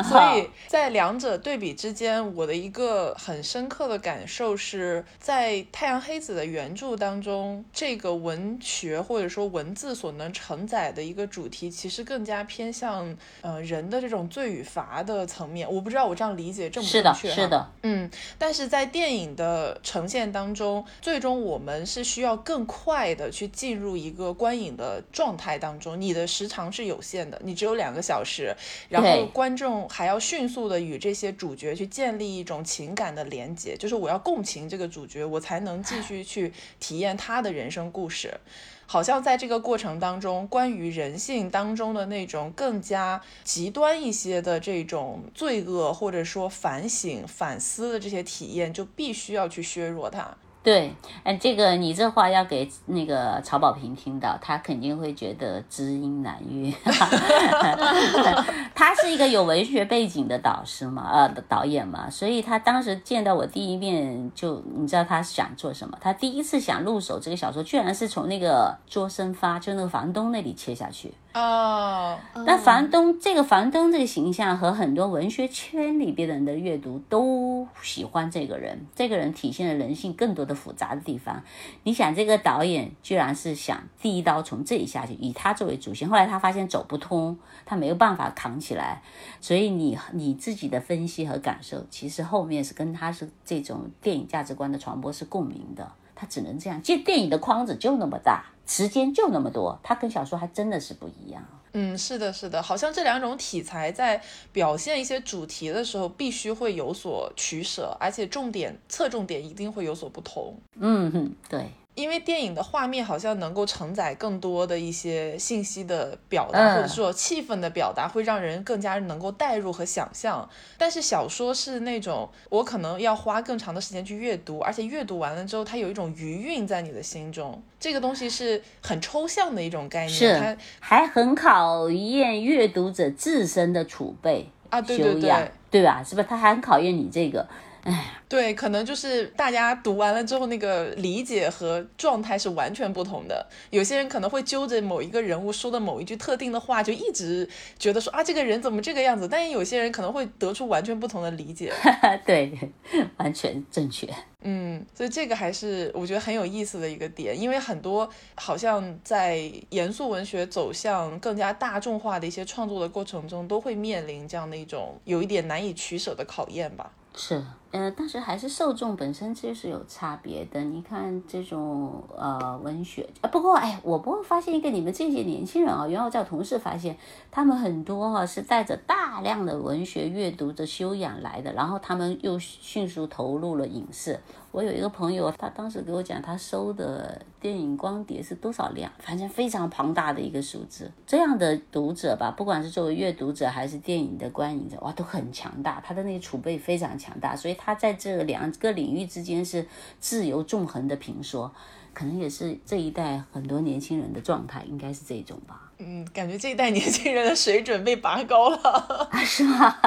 所以在两者对比之间，我的一个很深刻的感受是在《太阳黑子》的原著当中，这个文学或者说文字所能承载的一个主题，其实更加偏向呃人的这种罪与罚的层面。我不知道我这样理解正不，正确哈是的，嗯，但是在电影的呈现当中，最终我们是需要更快的去进入一个观影的状态当中。你的时长是有限的，你只有两个小时，然后观众还要迅速的与这些主角去建立一种情感的连接，就是我要共情这个主角，我才能继续去体验他的人生故事。好像在这个过程当中，关于人性当中的那种更加极端一些的这种罪恶，或者说反省、反思的这些体验，就必须要去削弱它。对，哎，这个你这话要给那个曹保平听到，他肯定会觉得知音难遇。他是一个有文学背景的导师嘛，呃，导演嘛，所以他当时见到我第一面就，你知道他想做什么？他第一次想入手这个小说，居然是从那个卓生发，就那个房东那里切下去。哦，那房东这个房东这个形象和很多文学圈里边的人的阅读都喜欢这个人，这个人体现了人性更多的复杂的地方。你想，这个导演居然是想第一刀从这里下去，以他作为主线，后来他发现走不通，他没有办法扛起来，所以你你自己的分析和感受，其实后面是跟他是这种电影价值观的传播是共鸣的。他只能这样，其实电影的框子就那么大，时间就那么多，它跟小说还真的是不一样。嗯，是的，是的，好像这两种题材在表现一些主题的时候，必须会有所取舍，而且重点侧重点一定会有所不同。嗯哼，对。因为电影的画面好像能够承载更多的一些信息的表达，嗯或者说气氛的表达，会让人更加能够代入和想象。但是小说是那种我可能要花更长的时间去阅读，而且阅读完了之后，它有一种余韵在你的心中。这个东西是很抽象的一种概念，是它还很考验阅读者自身的储备啊，对对对。对吧？是不是？它还很考验你这个，对，可能就是大家读完了之后，那个理解和状态是完全不同的。有些人可能会揪着某一个人物说的某一句特定的话，就一直觉得说啊，这个人怎么这个样子？但也有些人可能会得出完全不同的理解。对，完全正确。嗯，所以这个还是我觉得很有意思的一个点，因为很多好像在严肃文学走向更加大众化的一些创作的过程中，都会面临这样的一种有一点难以取舍的考验吧。是，呃，但是还是受众本身就是有差别的。你看这种呃文学，啊，不过哎，我不过发现一个，你们这些年轻人啊，原来我叫同事发现，他们很多哈、是带着大量的文学阅读的修养来的，然后他们又迅速投入了影视。我有一个朋友，他当时给我讲，他收的电影光碟是多少量，反正非常庞大的一个数字。这样的读者吧，不管是作为阅读者还是电影的观影者，哇，都很强大，他的那个储备非常强大，所以他在这两个领域之间是自由纵横的评说，可能也是这一代很多年轻人的状态，应该是这种吧？嗯，感觉这一代年轻人的水准被拔高了。啊，是吗？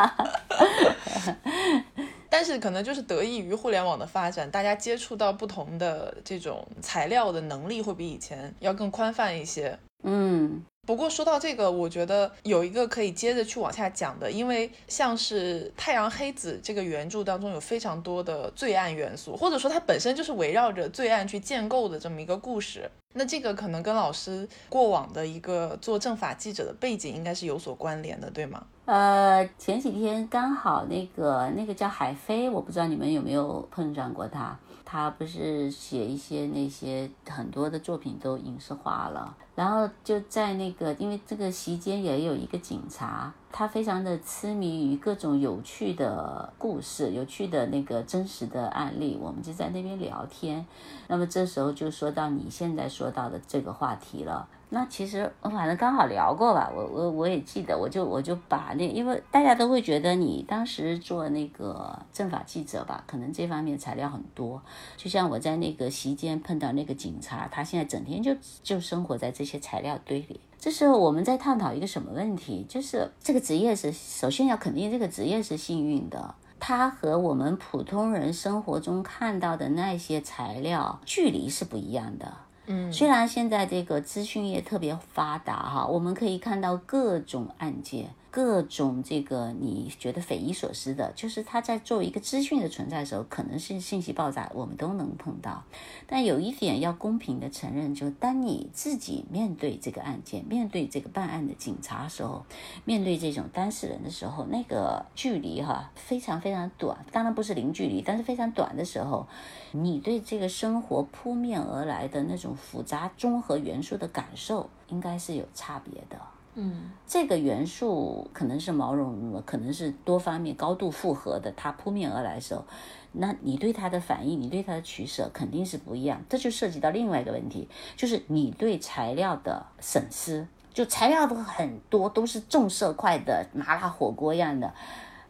但是可能就是得益于互联网的发展，大家接触到不同的这种材料的能力会比以前要更宽泛一些。嗯，不过说到这个，我觉得有一个可以接着去往下讲的，因为像是《太阳黑子》这个原著当中有非常多的罪案元素，或者说它本身就是围绕着罪案去建构的这么一个故事。那这个可能跟老师过往的一个做政法记者的背景应该是有所关联的，对吗？呃，前几天刚好那个那个叫海飞，我不知道你们有没有碰上过他。他不是写一些那些很多的作品都影视化了，然后就在那个，因为这个席间也有一个警察，他非常的痴迷于各种有趣的故事、有趣的那个真实的案例，我们就在那边聊天。那么这时候就说到你现在说到的这个话题了。那其实我反正刚好聊过吧，我我我也记得，我就我就把那，因为大家都会觉得你当时做那个政法记者吧，可能这方面材料很多。就像我在那个席间碰到那个警察，他现在整天就就生活在这些材料堆里。这时候我们在探讨一个什么问题？就是这个职业是首先要肯定这个职业是幸运的。它和我们普通人生活中看到的那些材料距离是不一样的。嗯，虽然现在这个资讯业特别发达哈，我们可以看到各种案件。各种这个你觉得匪夷所思的，就是他在作为一个资讯的存在的时候，可能是信息爆炸，我们都能碰到。但有一点要公平的承认，就当你自己面对这个案件，面对这个办案的警察时候，面对这种当事人的时候，那个距离哈非常非常短，当然不是零距离，但是非常短的时候，你对这个生活扑面而来的那种复杂综合元素的感受，应该是有差别的。嗯，这个元素可能是毛茸茸的，可能是多方面高度复合的，它扑面而来的时候，那你对它的反应，你对它的取舍肯定是不一样。这就涉及到另外一个问题，就是你对材料的审视，就材料都很多，都是重色块的麻辣火锅一样的。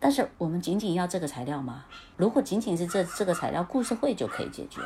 但是我们仅仅要这个材料吗？如果仅仅是这这个材料，故事会就可以解决，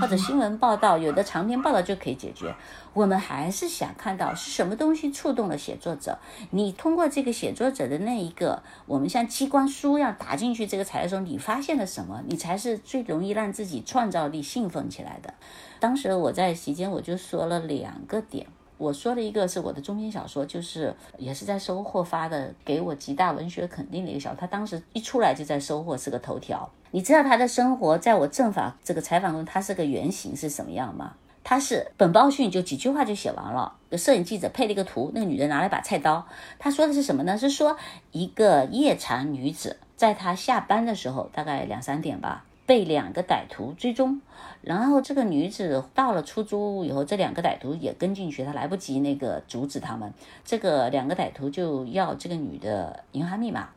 或者新闻报道有的长篇报道就可以解决。我们还是想看到是什么东西触动了写作者。你通过这个写作者的那一个，我们像机关书一样打进去这个材料时候，你发现了什么？你才是最容易让自己创造力兴奋起来的。当时我在席间我就说了两个点。我说的一个是我的中篇小说，就是也是在收获发的，给我极大文学肯定的一个小说。他当时一出来就在收获是个头条。你知道他的生活在我正法这个采访中，他是个原型是什么样吗？他是本报讯就几句话就写完了，摄影记者配了一个图，那个女人拿了一把菜刀。他说的是什么呢？是说一个夜场女子，在她下班的时候，大概两三点吧。被两个歹徒追踪，然后这个女子到了出租屋以后，这两个歹徒也跟进去，他来不及那个阻止他们，这个两个歹徒就要这个女的银行密码。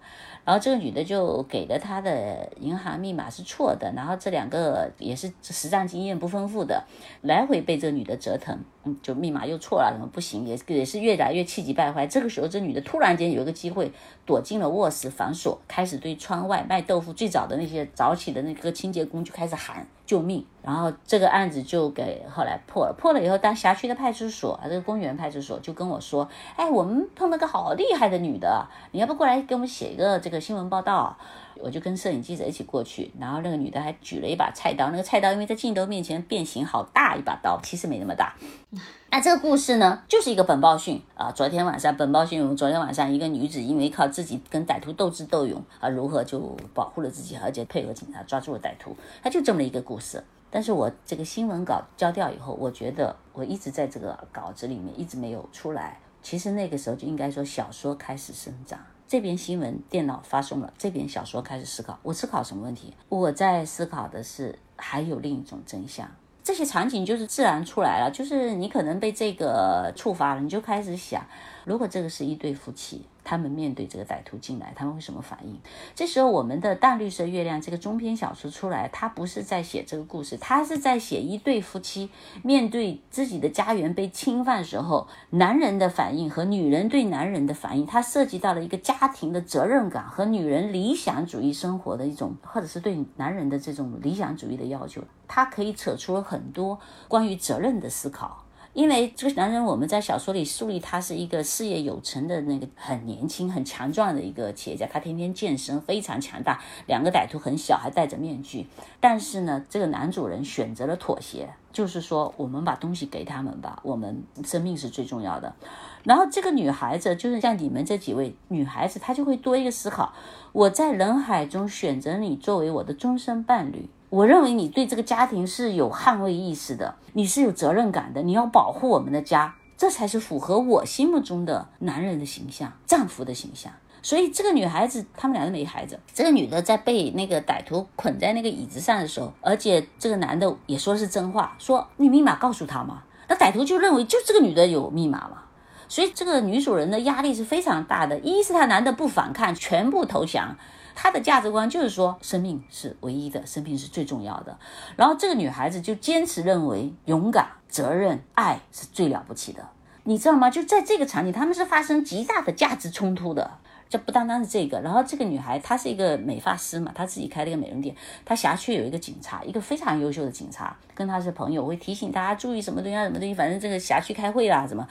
然后这个女的就给了他的银行密码是错的，然后这两个也是实战经验不丰富的，来回被这个女的折腾，就密码又错了，怎么不行？也也是越来越气急败坏。这个时候，这女的突然间有一个机会，躲进了卧室反锁，开始对窗外卖豆腐最早的那些早起的那个清洁工就开始喊救命。然后这个案子就给后来破了，破了以后，当辖区的派出所啊，这个公园派出所就跟我说，哎，我们碰到个好厉害的女的，你要不过来给我们写一个这个新闻报道？我就跟摄影记者一起过去，然后那个女的还举了一把菜刀，那个菜刀因为在镜头面前变形，好大一把刀，其实没那么大。那这个故事呢，就是一个本报讯啊。昨天晚上本报讯，昨天晚上一个女子因为靠自己跟歹徒斗智斗勇啊，如何就保护了自己，而且配合警察抓住了歹徒，他就这么一个故事。但是我这个新闻稿交掉以后，我觉得我一直在这个稿子里面一直没有出来。其实那个时候就应该说小说开始生长。这边新闻电脑发送了，这边小说开始思考。我思考什么问题？我在思考的是还有另一种真相。这些场景就是自然出来了，就是你可能被这个触发了，你就开始想，如果这个是一对夫妻。他们面对这个歹徒进来，他们会什么反应？这时候，我们的《淡绿色月亮》这个中篇小说出来，他不是在写这个故事，他是在写一对夫妻面对自己的家园被侵犯时候，男人的反应和女人对男人的反应，它涉及到了一个家庭的责任感和女人理想主义生活的一种，或者是对男人的这种理想主义的要求，它可以扯出了很多关于责任的思考。因为这个男人，我们在小说里树立他是一个事业有成的那个很年轻、很强壮的一个企业家，他天天健身，非常强大。两个歹徒很小，还戴着面具，但是呢，这个男主人选择了妥协，就是说，我们把东西给他们吧，我们生命是最重要的。然后这个女孩子，就是像你们这几位女孩子，她就会多一个思考：我在人海中选择你作为我的终身伴侣。我认为你对这个家庭是有捍卫意识的，你是有责任感的，你要保护我们的家，这才是符合我心目中的男人的形象、丈夫的形象。所以这个女孩子，他们俩都没孩子。这个女的在被那个歹徒捆在那个椅子上的时候，而且这个男的也说是真话，说你密码告诉他嘛。那歹徒就认为就这个女的有密码嘛。所以这个女主人的压力是非常大的。一是她男的不反抗，全部投降。他的价值观就是说，生命是唯一的，生命是最重要的。然后这个女孩子就坚持认为，勇敢、责任、爱是最了不起的。你知道吗？就在这个场景，他们是发生极大的价值冲突的。这不单单是这个。然后这个女孩她是一个美发师嘛，她自己开了一个美容店。她辖区有一个警察，一个非常优秀的警察，跟她是朋友，会提醒大家注意什么东西啊，什么东西。反正这个辖区开会啦，什么。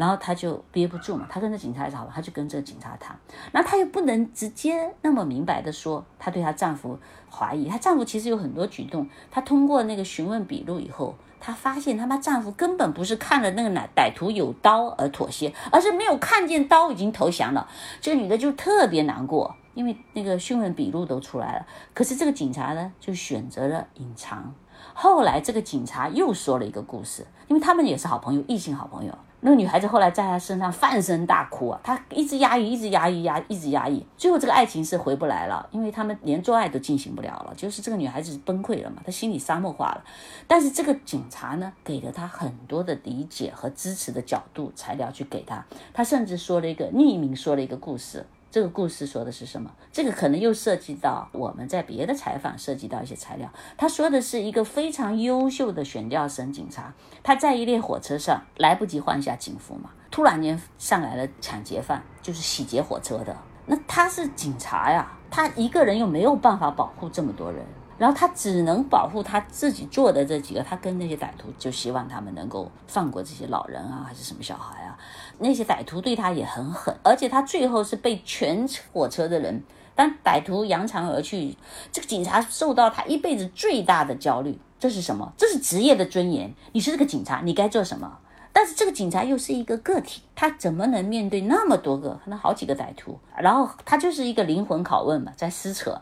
然后他就憋不住嘛，他跟着警察吵，他就跟这个警察谈，那他又不能直接那么明白的说，他对她丈夫怀疑，她丈夫其实有很多举动，她通过那个询问笔录以后，她发现他妈丈夫根本不是看了那个歹歹徒有刀而妥协，而是没有看见刀已经投降了，这个女的就特别难过。因为那个讯问笔录都出来了，可是这个警察呢，就选择了隐藏。后来这个警察又说了一个故事，因为他们也是好朋友，异性好朋友。那个女孩子后来在他身上放声大哭啊，她一直压抑，一直压抑，压，一直压抑。最后这个爱情是回不来了，因为他们连做爱都进行不了了，就是这个女孩子崩溃了嘛，她心里沙漠化了。但是这个警察呢，给了她很多的理解和支持的角度材料去给她，他甚至说了一个匿名说了一个故事。这个故事说的是什么？这个可能又涉及到我们在别的采访涉及到一些材料。他说的是一个非常优秀的选调生警察，他在一列火车上来不及换下警服嘛，突然间上来了抢劫犯，就是洗劫火车的。那他是警察呀，他一个人又没有办法保护这么多人。然后他只能保护他自己做的这几个，他跟那些歹徒就希望他们能够放过这些老人啊，还是什么小孩啊？那些歹徒对他也很狠，而且他最后是被全火车的人，当歹徒扬长而去，这个警察受到他一辈子最大的焦虑，这是什么？这是职业的尊严。你是这个警察，你该做什么？但是这个警察又是一个个体，他怎么能面对那么多个，可能好几个歹徒？然后他就是一个灵魂拷问嘛，在撕扯。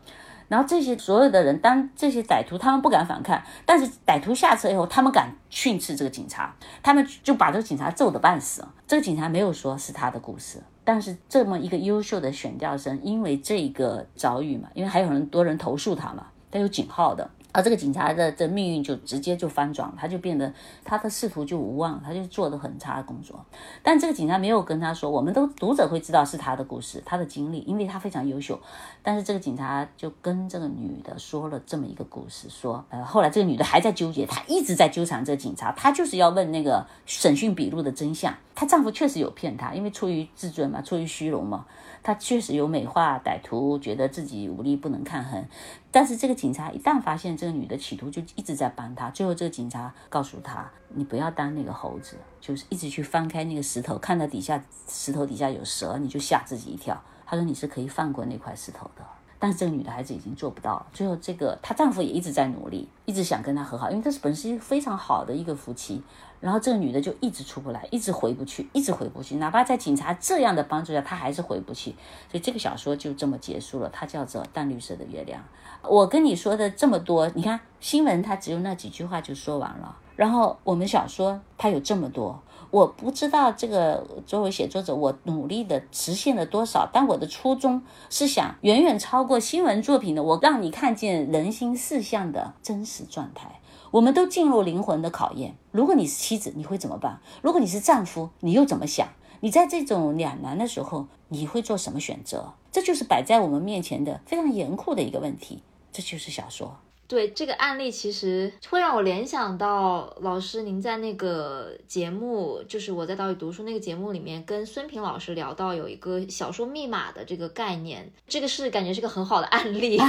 然后这些所有的人，当这些歹徒他们不敢反抗，但是歹徒下车以后，他们敢训斥这个警察，他们就把这个警察揍得半死。这个警察没有说是他的故事，但是这么一个优秀的选调生，因为这个遭遇嘛，因为还有很多人投诉他嘛，他有警号的。而这个警察的这命运就直接就翻转了，他就变得他的仕途就无望，他就做的很差的工作。但这个警察没有跟他说，我们都读者会知道是他的故事，他的经历，因为他非常优秀。但是这个警察就跟这个女的说了这么一个故事，说，呃，后来这个女的还在纠结，她一直在纠缠这个警察，她就是要问那个审讯笔录的真相。她丈夫确实有骗她，因为出于自尊嘛，出于虚荣嘛。他确实有美化歹徒，觉得自己武力不能抗衡。但是这个警察一旦发现这个女的企图，就一直在帮她。最后这个警察告诉她：“你不要当那个猴子，就是一直去翻开那个石头，看到底下石头底下有蛇，你就吓自己一跳。”他说：“你是可以放过那块石头的。”但是这个女的孩子已经做不到了。最后这个她丈夫也一直在努力，一直想跟她和好，因为这是本是一个非常好的一个夫妻。然后这个女的就一直出不来，一直回不去，一直回不去。哪怕在警察这样的帮助下，她还是回不去。所以这个小说就这么结束了。它叫做《淡绿色的月亮》。我跟你说的这么多，你看新闻它只有那几句话就说完了。然后我们小说它有这么多，我不知道这个作为写作者，我努力的实现了多少。但我的初衷是想远远超过新闻作品的，我让你看见人心事项的真实状态。我们都进入灵魂的考验。如果你是妻子，你会怎么办？如果你是丈夫，你又怎么想？你在这种两难的时候，你会做什么选择？这就是摆在我们面前的非常严酷的一个问题。这就是小说。对这个案例，其实会让我联想到老师您在那个节目，就是我在岛屿读书那个节目里面，跟孙平老师聊到有一个小说密码的这个概念，这个是感觉是个很好的案例。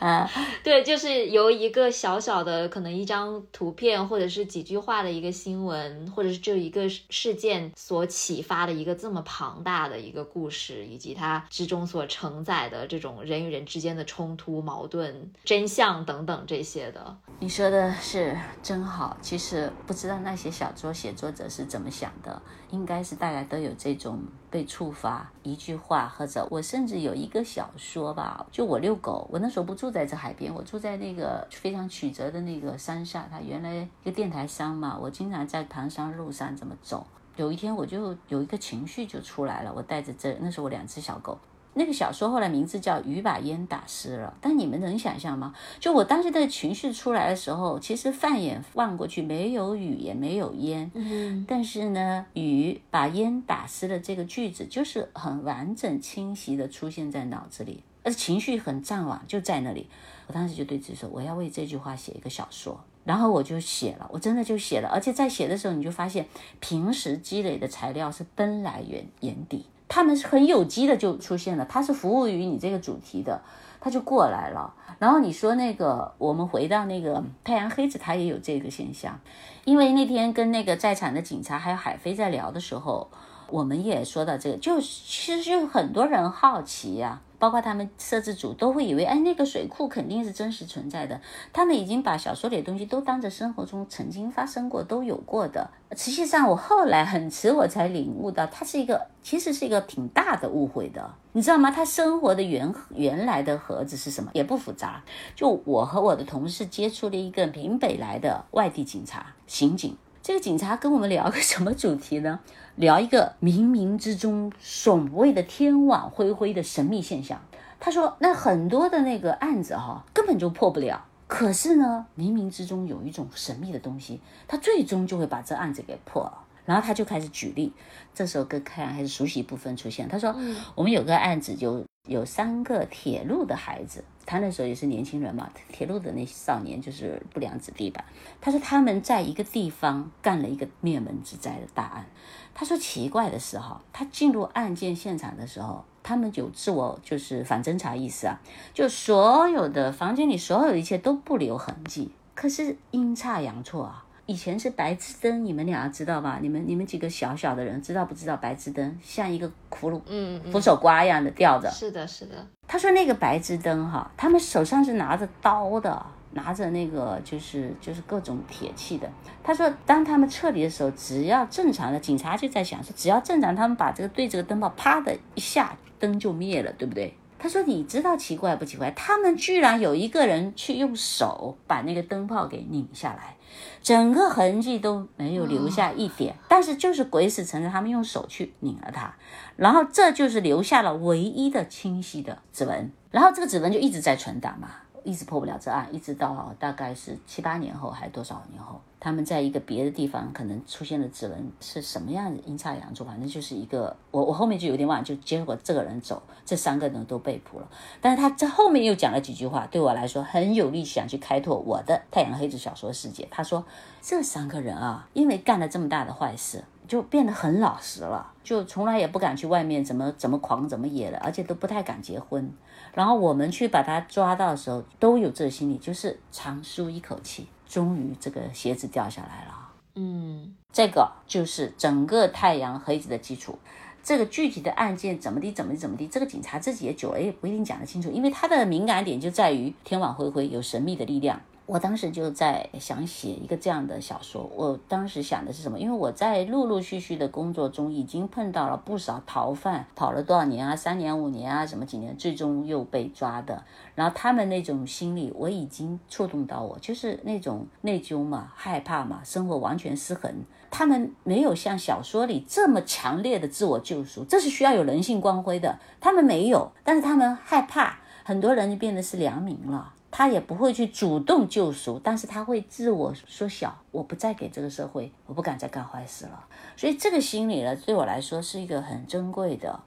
对，就是由一个小小的可能一张图片或者是几句话的一个新闻，或者是就一个事件所启发的一个这么庞大的一个故事，以及它之中所承载的这种人与人之间的冲突矛盾。真相等等这些的，你说的是真好。其实不知道那些小说写作者是怎么想的，应该是大家都有这种被触发一句话，或者我甚至有一个小说吧，就我遛狗，我那时候不住在这海边，我住在那个非常曲折的那个山下，它原来一个电台山嘛，我经常在盘山路上这么走。有一天我就有一个情绪就出来了，我带着这那时候我两只小狗。那个小说后来名字叫《雨把烟打湿了》，但你们能想象吗？就我当时的情绪出来的时候，其实放眼望过去，没有雨也没有烟，嗯，但是呢，雨把烟打湿了这个句子就是很完整清晰的出现在脑子里，而情绪很胀往就在那里。我当时就对自己说，我要为这句话写一个小说，然后我就写了，我真的就写了，而且在写的时候，你就发现平时积累的材料是奔来源眼底。他们是很有机的就出现了，他是服务于你这个主题的，他就过来了。然后你说那个，我们回到那个太阳黑子，他也有这个现象，因为那天跟那个在场的警察还有海飞在聊的时候，我们也说到这个，就其实就很多人好奇呀。包括他们摄制组都会以为，哎，那个水库肯定是真实存在的。他们已经把小说里的东西都当着生活中曾经发生过、都有过的。实际上，我后来很迟我才领悟到，它是一个其实是一个挺大的误会的，你知道吗？他生活的原原来的盒子是什么？也不复杂。就我和我的同事接触了一个闽北来的外地警察刑警，这个警察跟我们聊个什么主题呢？聊一个冥冥之中所谓的天网恢恢的神秘现象。他说：“那很多的那个案子哈，根本就破不了。可是呢，冥冥之中有一种神秘的东西，他最终就会把这案子给破了。然后他就开始举例。这时候跟开还是熟悉部分出现。他说：我们有个案子，有有三个铁路的孩子，他那时候也是年轻人嘛，铁路的那些少年就是不良子弟吧。他说他们在一个地方干了一个灭门之灾的大案。”他说：“奇怪的是，哈，他进入案件现场的时候，他们有自我就是反侦查意识啊，就所有的房间里所有一切都不留痕迹。可是阴差阳错啊，以前是白炽灯，你们俩知道吧？你们你们几个小小的人知道不知道？白炽灯像一个葫芦，嗯，扶手瓜一样的吊着。是的，是的。他说那个白炽灯哈，他们手上是拿着刀的。”拿着那个就是就是各种铁器的，他说，当他们撤离的时候，只要正常的警察就在想说，只要正常，他们把这个对这个灯泡啪的一下，灯就灭了，对不对？他说，你知道奇怪不奇怪？他们居然有一个人去用手把那个灯泡给拧下来，整个痕迹都没有留下一点，但是就是鬼使神差，他们用手去拧了它，然后这就是留下了唯一的清晰的指纹，然后这个指纹就一直在存档嘛。一直破不了这案，一直到大概是七八年后，还是多少年后，他们在一个别的地方可能出现了指纹，是什么样的阴差阳错，反正就是一个我我后面就有点忘，就结果这个人走，这三个人都被捕了。但是他在后面又讲了几句话，对我来说很有力，想去开拓我的太阳黑子小说世界。他说这三个人啊，因为干了这么大的坏事。就变得很老实了，就从来也不敢去外面怎么怎么狂怎么野了，而且都不太敢结婚。然后我们去把他抓到的时候，都有这个心理，就是长舒一口气，终于这个鞋子掉下来了。嗯，这个就是整个太阳黑子的基础。这个具体的案件怎么地怎么地怎么地，这个警察自己也久了也不一定讲得清楚，因为他的敏感点就在于天网恢恢，有神秘的力量。我当时就在想写一个这样的小说。我当时想的是什么？因为我在陆陆续续的工作中已经碰到了不少逃犯，跑了多少年啊，三年五年啊，什么几年，最终又被抓的。然后他们那种心理，我已经触动到我，就是那种内疚嘛，害怕嘛，生活完全失衡。他们没有像小说里这么强烈的自我救赎，这是需要有人性光辉的。他们没有，但是他们害怕，很多人就变得是良民了。他也不会去主动救赎，但是他会自我缩小，我不再给这个社会，我不敢再干坏事了。所以这个心理呢，对我来说是一个很珍贵的。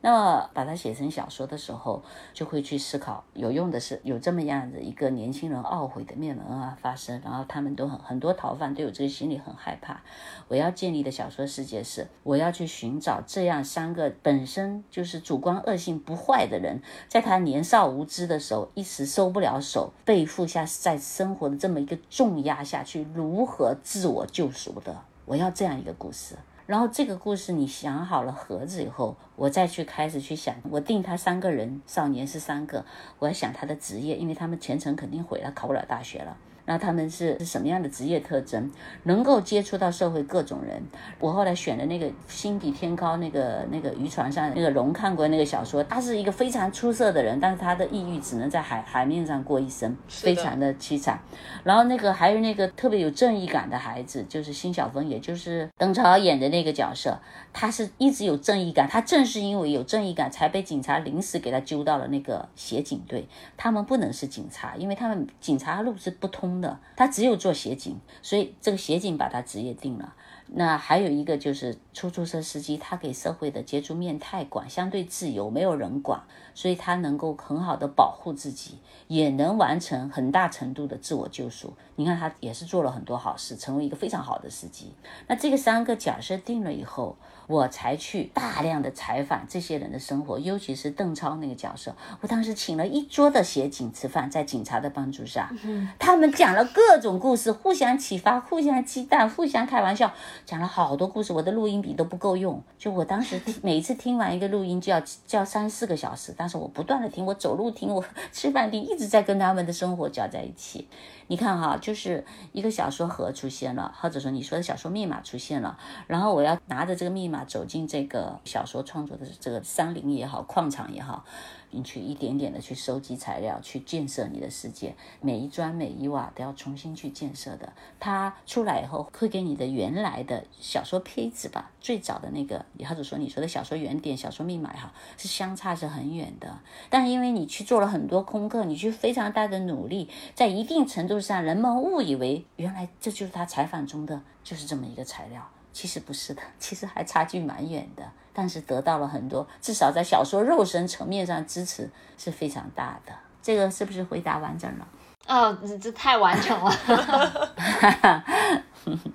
那把它写成小说的时候，就会去思考，有用的是有这么样的一个年轻人懊悔的灭门啊发生，然后他们都很很多逃犯都有这个心理，很害怕。我要建立的小说世界是，我要去寻找这样三个本身就是主观恶性不坏的人，在他年少无知的时候，一时收不了手，背负下在生活的这么一个重压下去，如何自我救赎的？我要这样一个故事。然后这个故事你想好了盒子以后，我再去开始去想，我定他三个人，少年是三个，我要想他的职业，因为他们前程肯定毁了，考不了大学了。那他们是是什么样的职业特征？能够接触到社会各种人。我后来选的那个心比天高，那个那个渔船上那个龙看过那个小说，他是一个非常出色的人，但是他的抑郁只能在海海面上过一生，非常的凄惨。然后那个还有那个特别有正义感的孩子，就是辛晓峰，也就是邓超演的那个角色，他是一直有正义感。他正是因为有正义感，才被警察临时给他揪到了那个协警队。他们不能是警察，因为他们警察路是不通。的，他只有做协警，所以这个协警把他职业定了。那还有一个就是出租车司机，他给社会的接触面太广，相对自由，没有人管，所以他能够很好的保护自己，也能完成很大程度的自我救赎。你看他也是做了很多好事，成为一个非常好的司机。那这个三个角色定了以后。我才去大量的采访这些人的生活，尤其是邓超那个角色。我当时请了一桌的协警吃饭，在警察的帮助下，他们讲了各种故事，互相启发，互相激荡，互相开玩笑，讲了好多故事。我的录音笔都不够用，就我当时每次听完一个录音就要就要三四个小时，但但是我不断的听，我走路听，我 吃饭听，一直在跟他们的生活搅在一起。你看哈，就是一个小说盒出现了，或者说你说的小说密码出现了，然后我要拿着这个密码走进这个小说创作的这个山林也好，矿场也好。你去一点点的去收集材料，去建设你的世界，每一砖每一瓦都要重新去建设的。它出来以后会给你的原来的小说胚子吧，最早的那个，或者说你说的小说原点、小说密码哈，是相差是很远的。但是因为你去做了很多功课，你去非常大的努力，在一定程度上，人们误以为原来这就是他采访中的就是这么一个材料。其实不是的，其实还差距蛮远的，但是得到了很多，至少在小说肉身层面上支持是非常大的。这个是不是回答完整了？哦，这这太完整了。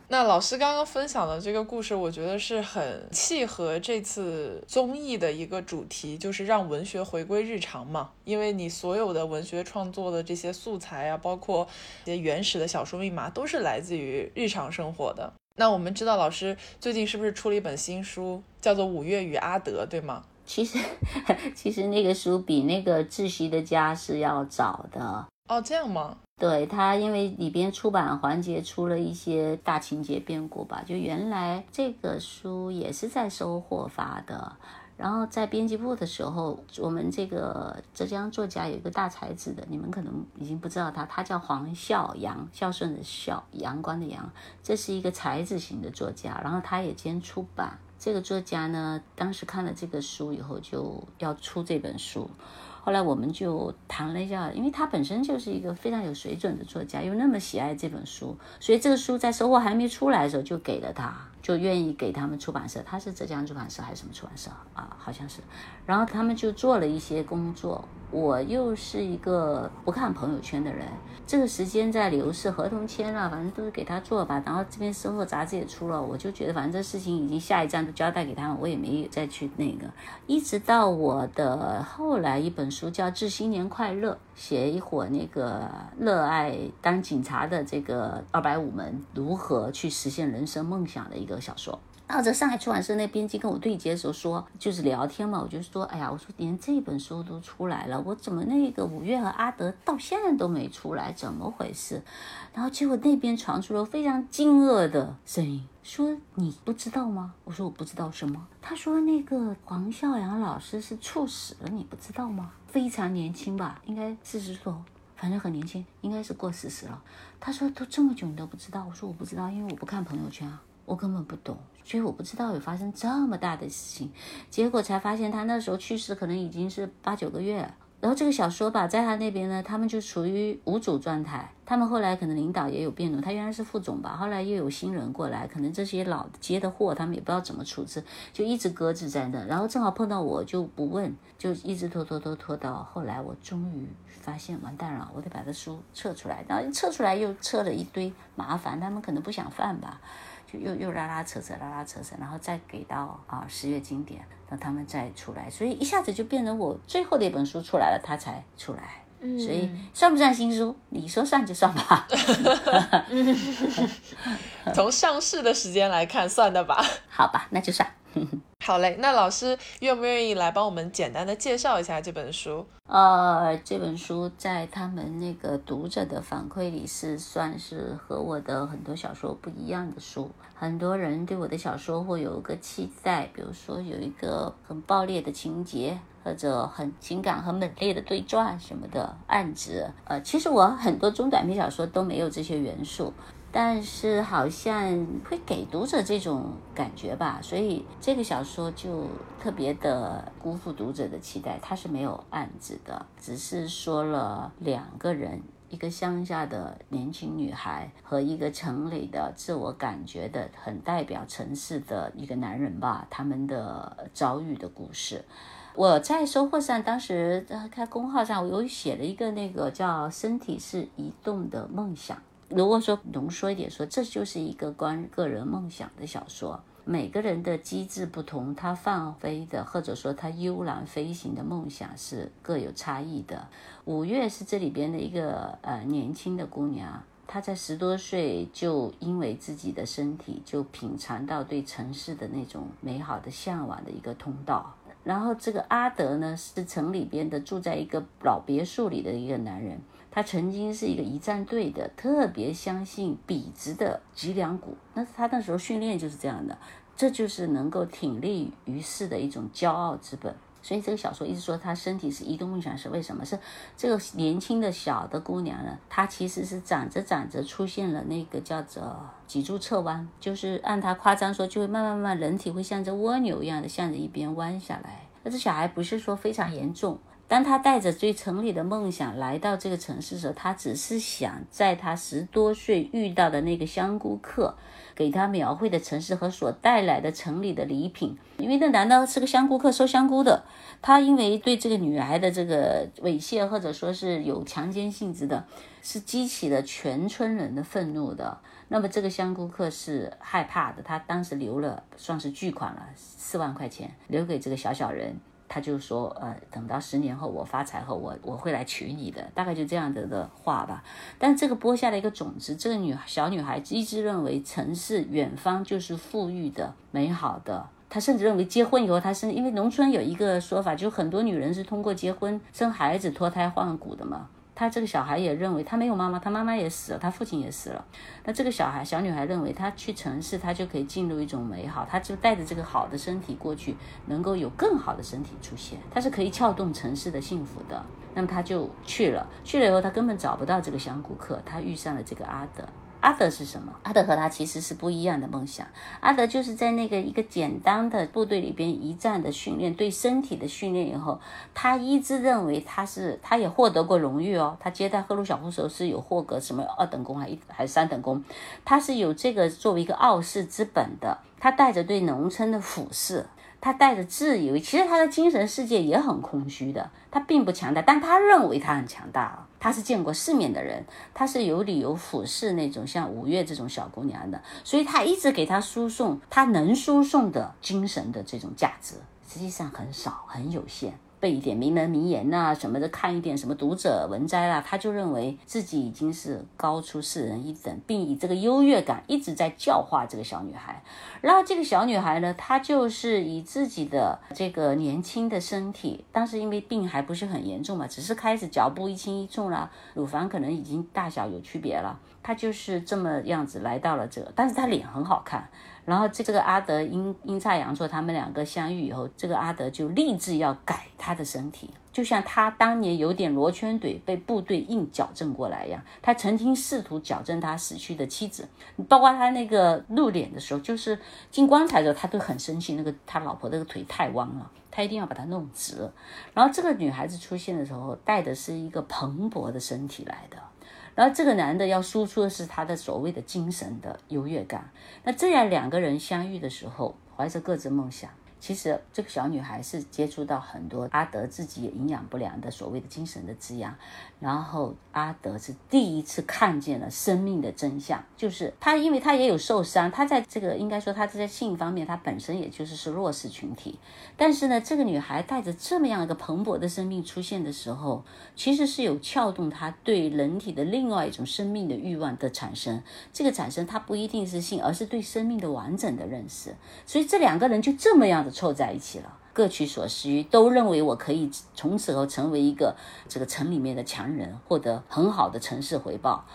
那老师刚刚分享的这个故事，我觉得是很契合这次综艺的一个主题，就是让文学回归日常嘛。因为你所有的文学创作的这些素材啊，包括一些原始的小说密码，都是来自于日常生活的。那我们知道老师最近是不是出了一本新书，叫做《五月与阿德》，对吗？其实，其实那个书比那个窒息的家是要早的哦。这样吗？对，它因为里边出版环节出了一些大情节变故吧。就原来这个书也是在收获发的。然后在编辑部的时候，我们这个浙江作家有一个大才子的，你们可能已经不知道他，他叫黄孝阳，孝顺的孝，阳光的阳，这是一个才子型的作家。然后他也兼出版。这个作家呢，当时看了这个书以后，就要出这本书。后来我们就谈了一下，因为他本身就是一个非常有水准的作家，又那么喜爱这本书，所以这个书在收获还没出来的时候就给了他，就愿意给他们出版社。他是浙江出版社还是什么出版社啊？好像是。然后他们就做了一些工作。我又是一个不看朋友圈的人，这个时间在流逝，合同签了，反正都是给他做吧。然后这边生活杂志也出了，我就觉得反正这事情已经下一站都交代给他们，我也没再去那个。一直到我的后来一本书叫《致新年快乐》，写一伙那个热爱当警察的这个二百五门如何去实现人生梦想的一个小说。然后在上海出版社那编辑跟我对接的时候说，就是聊天嘛，我就说，哎呀，我说连这本书都出来了，我怎么那个五月和阿德到现在都没出来，怎么回事？然后结果那边传出了非常惊愕的声音，说你不知道吗？我说我不知道什么。他说那个黄孝阳老师是猝死了，你不知道吗？非常年轻吧，应该四十多，反正很年轻，应该是过四十了。他说都这么久你都不知道，我说我不知道，因为我不看朋友圈啊。我根本不懂，所以我不知道有发生这么大的事情，结果才发现他那时候去世可能已经是八九个月。然后这个小说吧，在他那边呢，他们就处于无主状态。他们后来可能领导也有变动，他原来是副总吧，后来又有新人过来，可能这些老接的货他们也不知道怎么处置，就一直搁置在那。然后正好碰到我就不问，就一直拖拖拖拖到后来，我终于发现完蛋了，我得把这书撤出来。然后撤出来又撤了一堆麻烦，他们可能不想犯吧。又又拉拉扯扯拉拉扯扯，然后再给到啊十月经典，让他们再出来，所以一下子就变成我最后的一本书出来了，他才出来，所以算不算新书？你说算就算吧。从上市的时间来看，算的吧。好吧，那就算。好嘞，那老师愿不愿意来帮我们简单的介绍一下这本书？呃，这本书在他们那个读者的反馈里是算是和我的很多小说不一样的书。很多人对我的小说会有一个期待，比如说有一个很爆裂的情节，或者很情感很猛烈的对撞什么的案子。呃，其实我很多中短篇小说都没有这些元素。但是好像会给读者这种感觉吧，所以这个小说就特别的辜负读者的期待。它是没有案子的，只是说了两个人，一个乡下的年轻女孩和一个城里的自我感觉的很代表城市的一个男人吧，他们的遭遇的故事。我在收获上，当时看公号上，我有写了一个那个叫“身体是移动的梦想”。如果说浓缩一点说，这就是一个关于个人梦想的小说。每个人的机制不同，他放飞的或者说他悠然飞行的梦想是各有差异的。五月是这里边的一个呃年轻的姑娘，她在十多岁就因为自己的身体就品尝到对城市的那种美好的向往的一个通道。然后这个阿德呢，是城里边的住在一个老别墅里的一个男人。他曾经是一个一战队的，特别相信笔直的脊梁骨。那他那时候训练就是这样的，这就是能够挺立于世的一种骄傲之本。所以这个小说一直说他身体是移动梦想，是为什么？是这个年轻的小的姑娘呢？她其实是长着长着出现了那个叫做脊柱侧弯，就是按她夸张说，就会慢慢慢慢人体会像只蜗牛一样的向着一边弯下来。那这小孩不是说非常严重。当他带着对城里的梦想来到这个城市时候，他只是想在他十多岁遇到的那个香菇客给他描绘的城市和所带来的城里的礼品。因为那男的是个香菇客，收香菇的。他因为对这个女孩的这个猥亵或者说是有强奸性质的，是激起了全村人的愤怒的。那么这个香菇客是害怕的，他当时留了算是巨款了，四万块钱留给这个小小人。他就说，呃，等到十年后我发财后，我我会来娶你的，大概就这样子的话吧。但这个播下了一个种子，这个女小女孩一直认为城市远方就是富裕的、美好的。她甚至认为结婚以后，她是因为农村有一个说法，就很多女人是通过结婚生孩子脱胎换骨的嘛。他这个小孩也认为他没有妈妈，他妈妈也死了，他父亲也死了。那这个小孩小女孩认为，她去城市，她就可以进入一种美好，她就带着这个好的身体过去，能够有更好的身体出现，她是可以撬动城市的幸福的。那么她就去了，去了以后，她根本找不到这个香菇客，她遇上了这个阿德。阿德是什么？阿德和他其实是不一样的梦想。阿德就是在那个一个简单的部队里边一战的训练，对身体的训练以后，他一直认为他是，他也获得过荣誉哦。他接待赫鲁晓夫时候是有获得什么二等功还一还三等功，他是有这个作为一个傲视之本的。他带着对农村的俯视。他带着自以为，其实他的精神世界也很空虚的，他并不强大，但他认为他很强大啊。他是见过世面的人，他是有理由俯视那种像五月这种小姑娘的，所以他一直给他输送他能输送的精神的这种价值，实际上很少，很有限。背一点名人名言呐什么的，看一点什么读者文摘啦，他就认为自己已经是高出世人一等，并以这个优越感一直在教化这个小女孩。然后这个小女孩呢，她就是以自己的这个年轻的身体，当时因为病还不是很严重嘛，只是开始脚步一轻一重啦，乳房可能已经大小有区别了，她就是这么样子来到了这，但是她脸很好看。然后这这个阿德阴阴差阳错，他们两个相遇以后，这个阿德就立志要改他的身体，就像他当年有点罗圈腿被部队硬矫正过来一样。他曾经试图矫正他死去的妻子，包括他那个露脸的时候，就是进棺材的时候，他都很生气，那个他老婆那个腿太弯了，他一定要把它弄直。然后这个女孩子出现的时候，带的是一个蓬勃的身体来的。而这个男的要输出的是他的所谓的精神的优越感。那这样两个人相遇的时候，怀着各自梦想。其实这个小女孩是接触到很多阿德自己也营养不良的所谓的精神的滋养，然后阿德是第一次看见了生命的真相，就是他，因为他也有受伤，他在这个应该说他在性方面他本身也就是是弱势群体，但是呢，这个女孩带着这么样一个蓬勃的生命出现的时候，其实是有撬动他对人体的另外一种生命的欲望的产生，这个产生它不一定是性，而是对生命的完整的认识，所以这两个人就这么样的。凑在一起了，各取所需，都认为我可以从此后成为一个这个城里面的强人，获得很好的城市回报，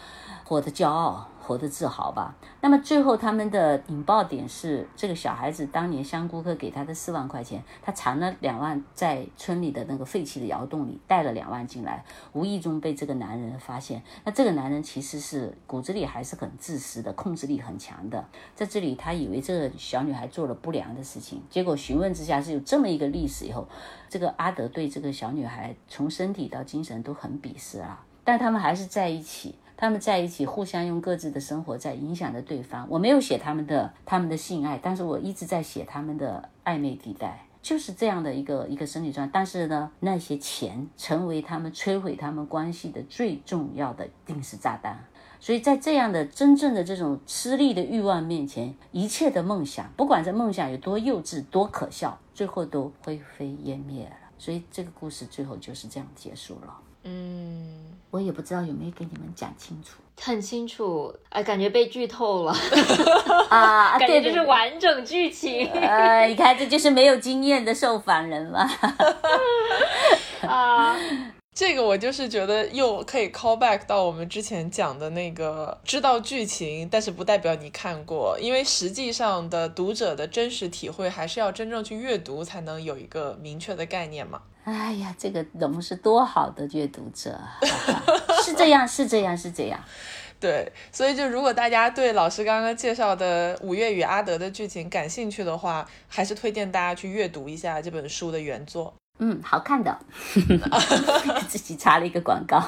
获得骄傲。活得自豪吧。那么最后他们的引爆点是，这个小孩子当年香菇客给他的四万块钱，他藏了两万在村里的那个废弃的窑洞里，带了两万进来，无意中被这个男人发现。那这个男人其实是骨子里还是很自私的，控制力很强的。在这里，他以为这个小女孩做了不良的事情，结果询问之下是有这么一个历史。以后，这个阿德对这个小女孩从身体到精神都很鄙视啊，但他们还是在一起。他们在一起，互相用各自的生活在影响着对方。我没有写他们的他们的性爱，但是我一直在写他们的暧昧地带，就是这样的一个一个生理状态。但是呢，那些钱成为他们摧毁他们关系的最重要的定时炸弹。所以在这样的真正的这种吃力的欲望面前，一切的梦想，不管这梦想有多幼稚、多可笑，最后都灰飞烟灭了。所以这个故事最后就是这样结束了。嗯，我也不知道有没有跟你们讲清楚很清楚，哎，感觉被剧透了，啊？感觉就是完整剧情呃，你看这就是没有经验的受访人嘛。啊。这个我就是觉得又可以 call back 到我们之前讲的那个，知道剧情，但是不代表你看过，因为实际上的读者的真实体会还是要真正去阅读才能有一个明确的概念嘛。哎呀，这个龙是多好的阅读者啊，是这样，是这样，是这样。对，所以就如果大家对老师刚刚介绍的《五月与阿德》的剧情感兴趣的话，还是推荐大家去阅读一下这本书的原作。嗯，好看的，自己插了一个广告。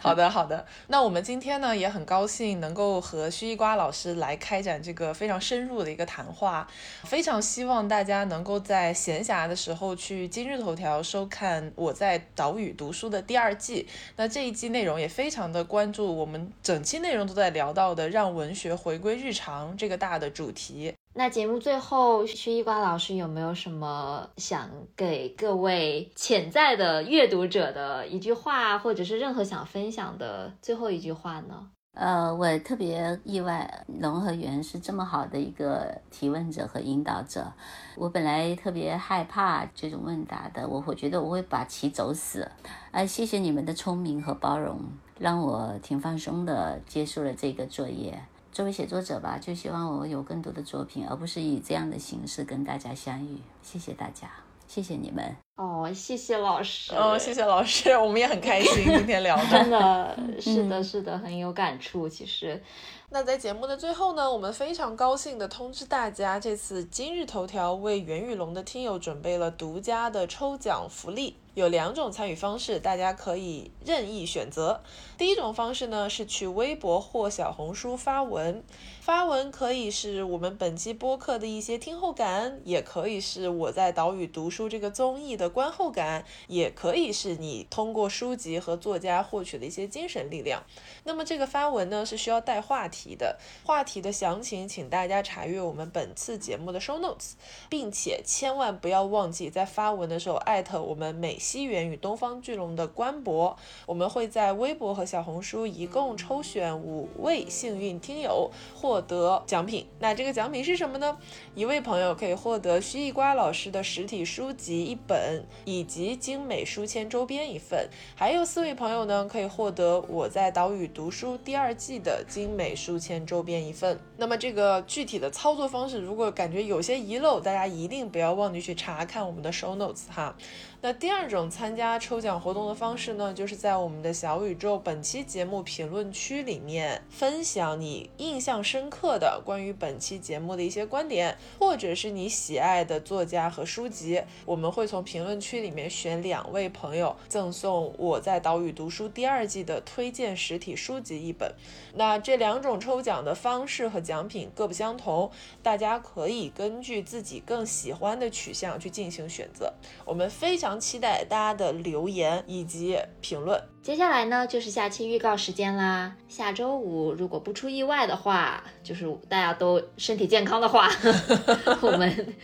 好的，好的。那我们今天呢也很高兴能够和须一瓜老师来开展这个非常深入的一个谈话，非常希望大家能够在闲暇的时候去今日头条收看我在岛屿读书的第二季。那这一季内容也非常的关注我们整期内容都在聊到的让文学回归日常这个大的主题。那节目最后，徐一瓜老师有没有什么想给各位潜在的阅读者的一句话，或者是任何想分享的最后一句话呢？呃，我特别意外，龙和源是这么好的一个提问者和引导者。我本来特别害怕这种问答的，我我觉得我会把棋走死。哎、谢谢你们的聪明和包容，让我挺放松的结束了这个作业。作为写作者吧，就希望我有更多的作品，而不是以这样的形式跟大家相遇。谢谢大家，谢谢你们。哦，谢谢老师。哦，谢谢老师，我们也很开心今天聊的。真的 是的，是的，很有感触。其实，那在节目的最后呢，我们非常高兴的通知大家，这次今日头条为袁宇龙的听友准备了独家的抽奖福利，有两种参与方式，大家可以任意选择。第一种方式呢是去微博或小红书发文，发文可以是我们本期播客的一些听后感，也可以是我在岛屿读书这个综艺的观后感，也可以是你通过书籍和作家获取的一些精神力量。那么这个发文呢是需要带话题题的，话题的详情请大家查阅我们本次节目的 show notes，并且千万不要忘记在发文的时候艾特我们美西园与东方巨龙的官博，我们会在微博和小红书一共抽选五位幸运听友获得奖品。那这个奖品是什么呢？一位朋友可以获得徐艺瓜老师的实体书籍一本，以及精美书签周边一份。还有四位朋友呢，可以获得我在岛屿读书第二季的精美书书签周边一份。那么这个具体的操作方式，如果感觉有些遗漏，大家一定不要忘记去查看我们的 show notes 哈。那第二种参加抽奖活动的方式呢，就是在我们的小宇宙本期节目评论区里面分享你印象深刻的关于本期节目的一些观点，或者是你喜爱的作家和书籍，我们会从评论区里面选两位朋友赠送我在岛屿读书第二季的推荐实体书籍一本。那这两种抽奖的方式和奖品各不相同，大家可以根据自己更喜欢的取向去进行选择。我们非常常期待大家的留言以及评论。接下来呢就是下期预告时间啦。下周五如果不出意外的话，就是大家都身体健康的话，我 们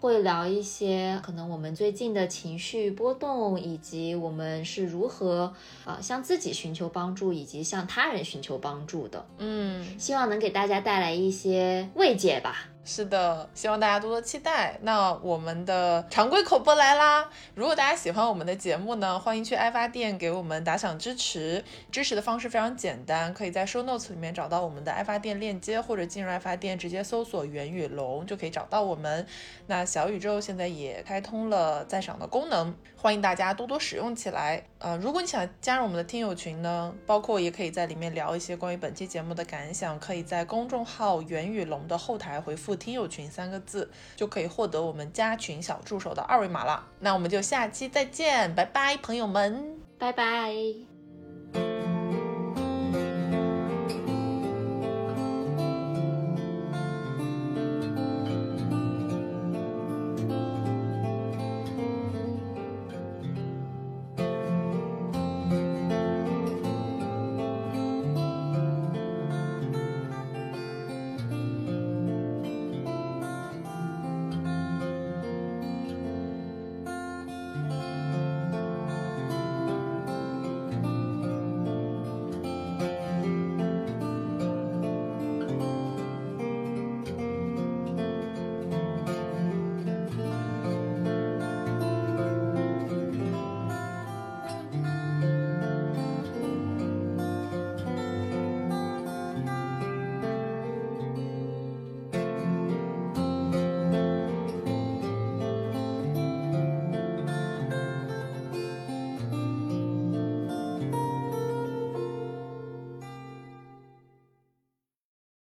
会聊一些可能我们最近的情绪波动，以及我们是如何啊、呃向自己寻求帮助，以及向他人寻求帮助的。嗯，希望能给大家带来一些慰藉吧。是的，希望大家多多期待。那我们的常规口播来啦！如果大家喜欢我们的节目呢，欢迎去爱发电给我们打赏支持。支持的方式非常简单，可以在 show notes 里面找到我们的爱发电链接，或者进入爱发电直接搜索“袁宇龙”就可以找到我们。那小宇宙现在也开通了赞赏的功能，欢迎大家多多使用起来。呃，如果你想加入我们的听友群呢，包括也可以在里面聊一些关于本期节目的感想，可以在公众号“袁宇龙”的后台回复“听友群”三个字，就可以获得我们加群小助手的二维码了。那我们就下期再见，拜拜，朋友们。拜拜。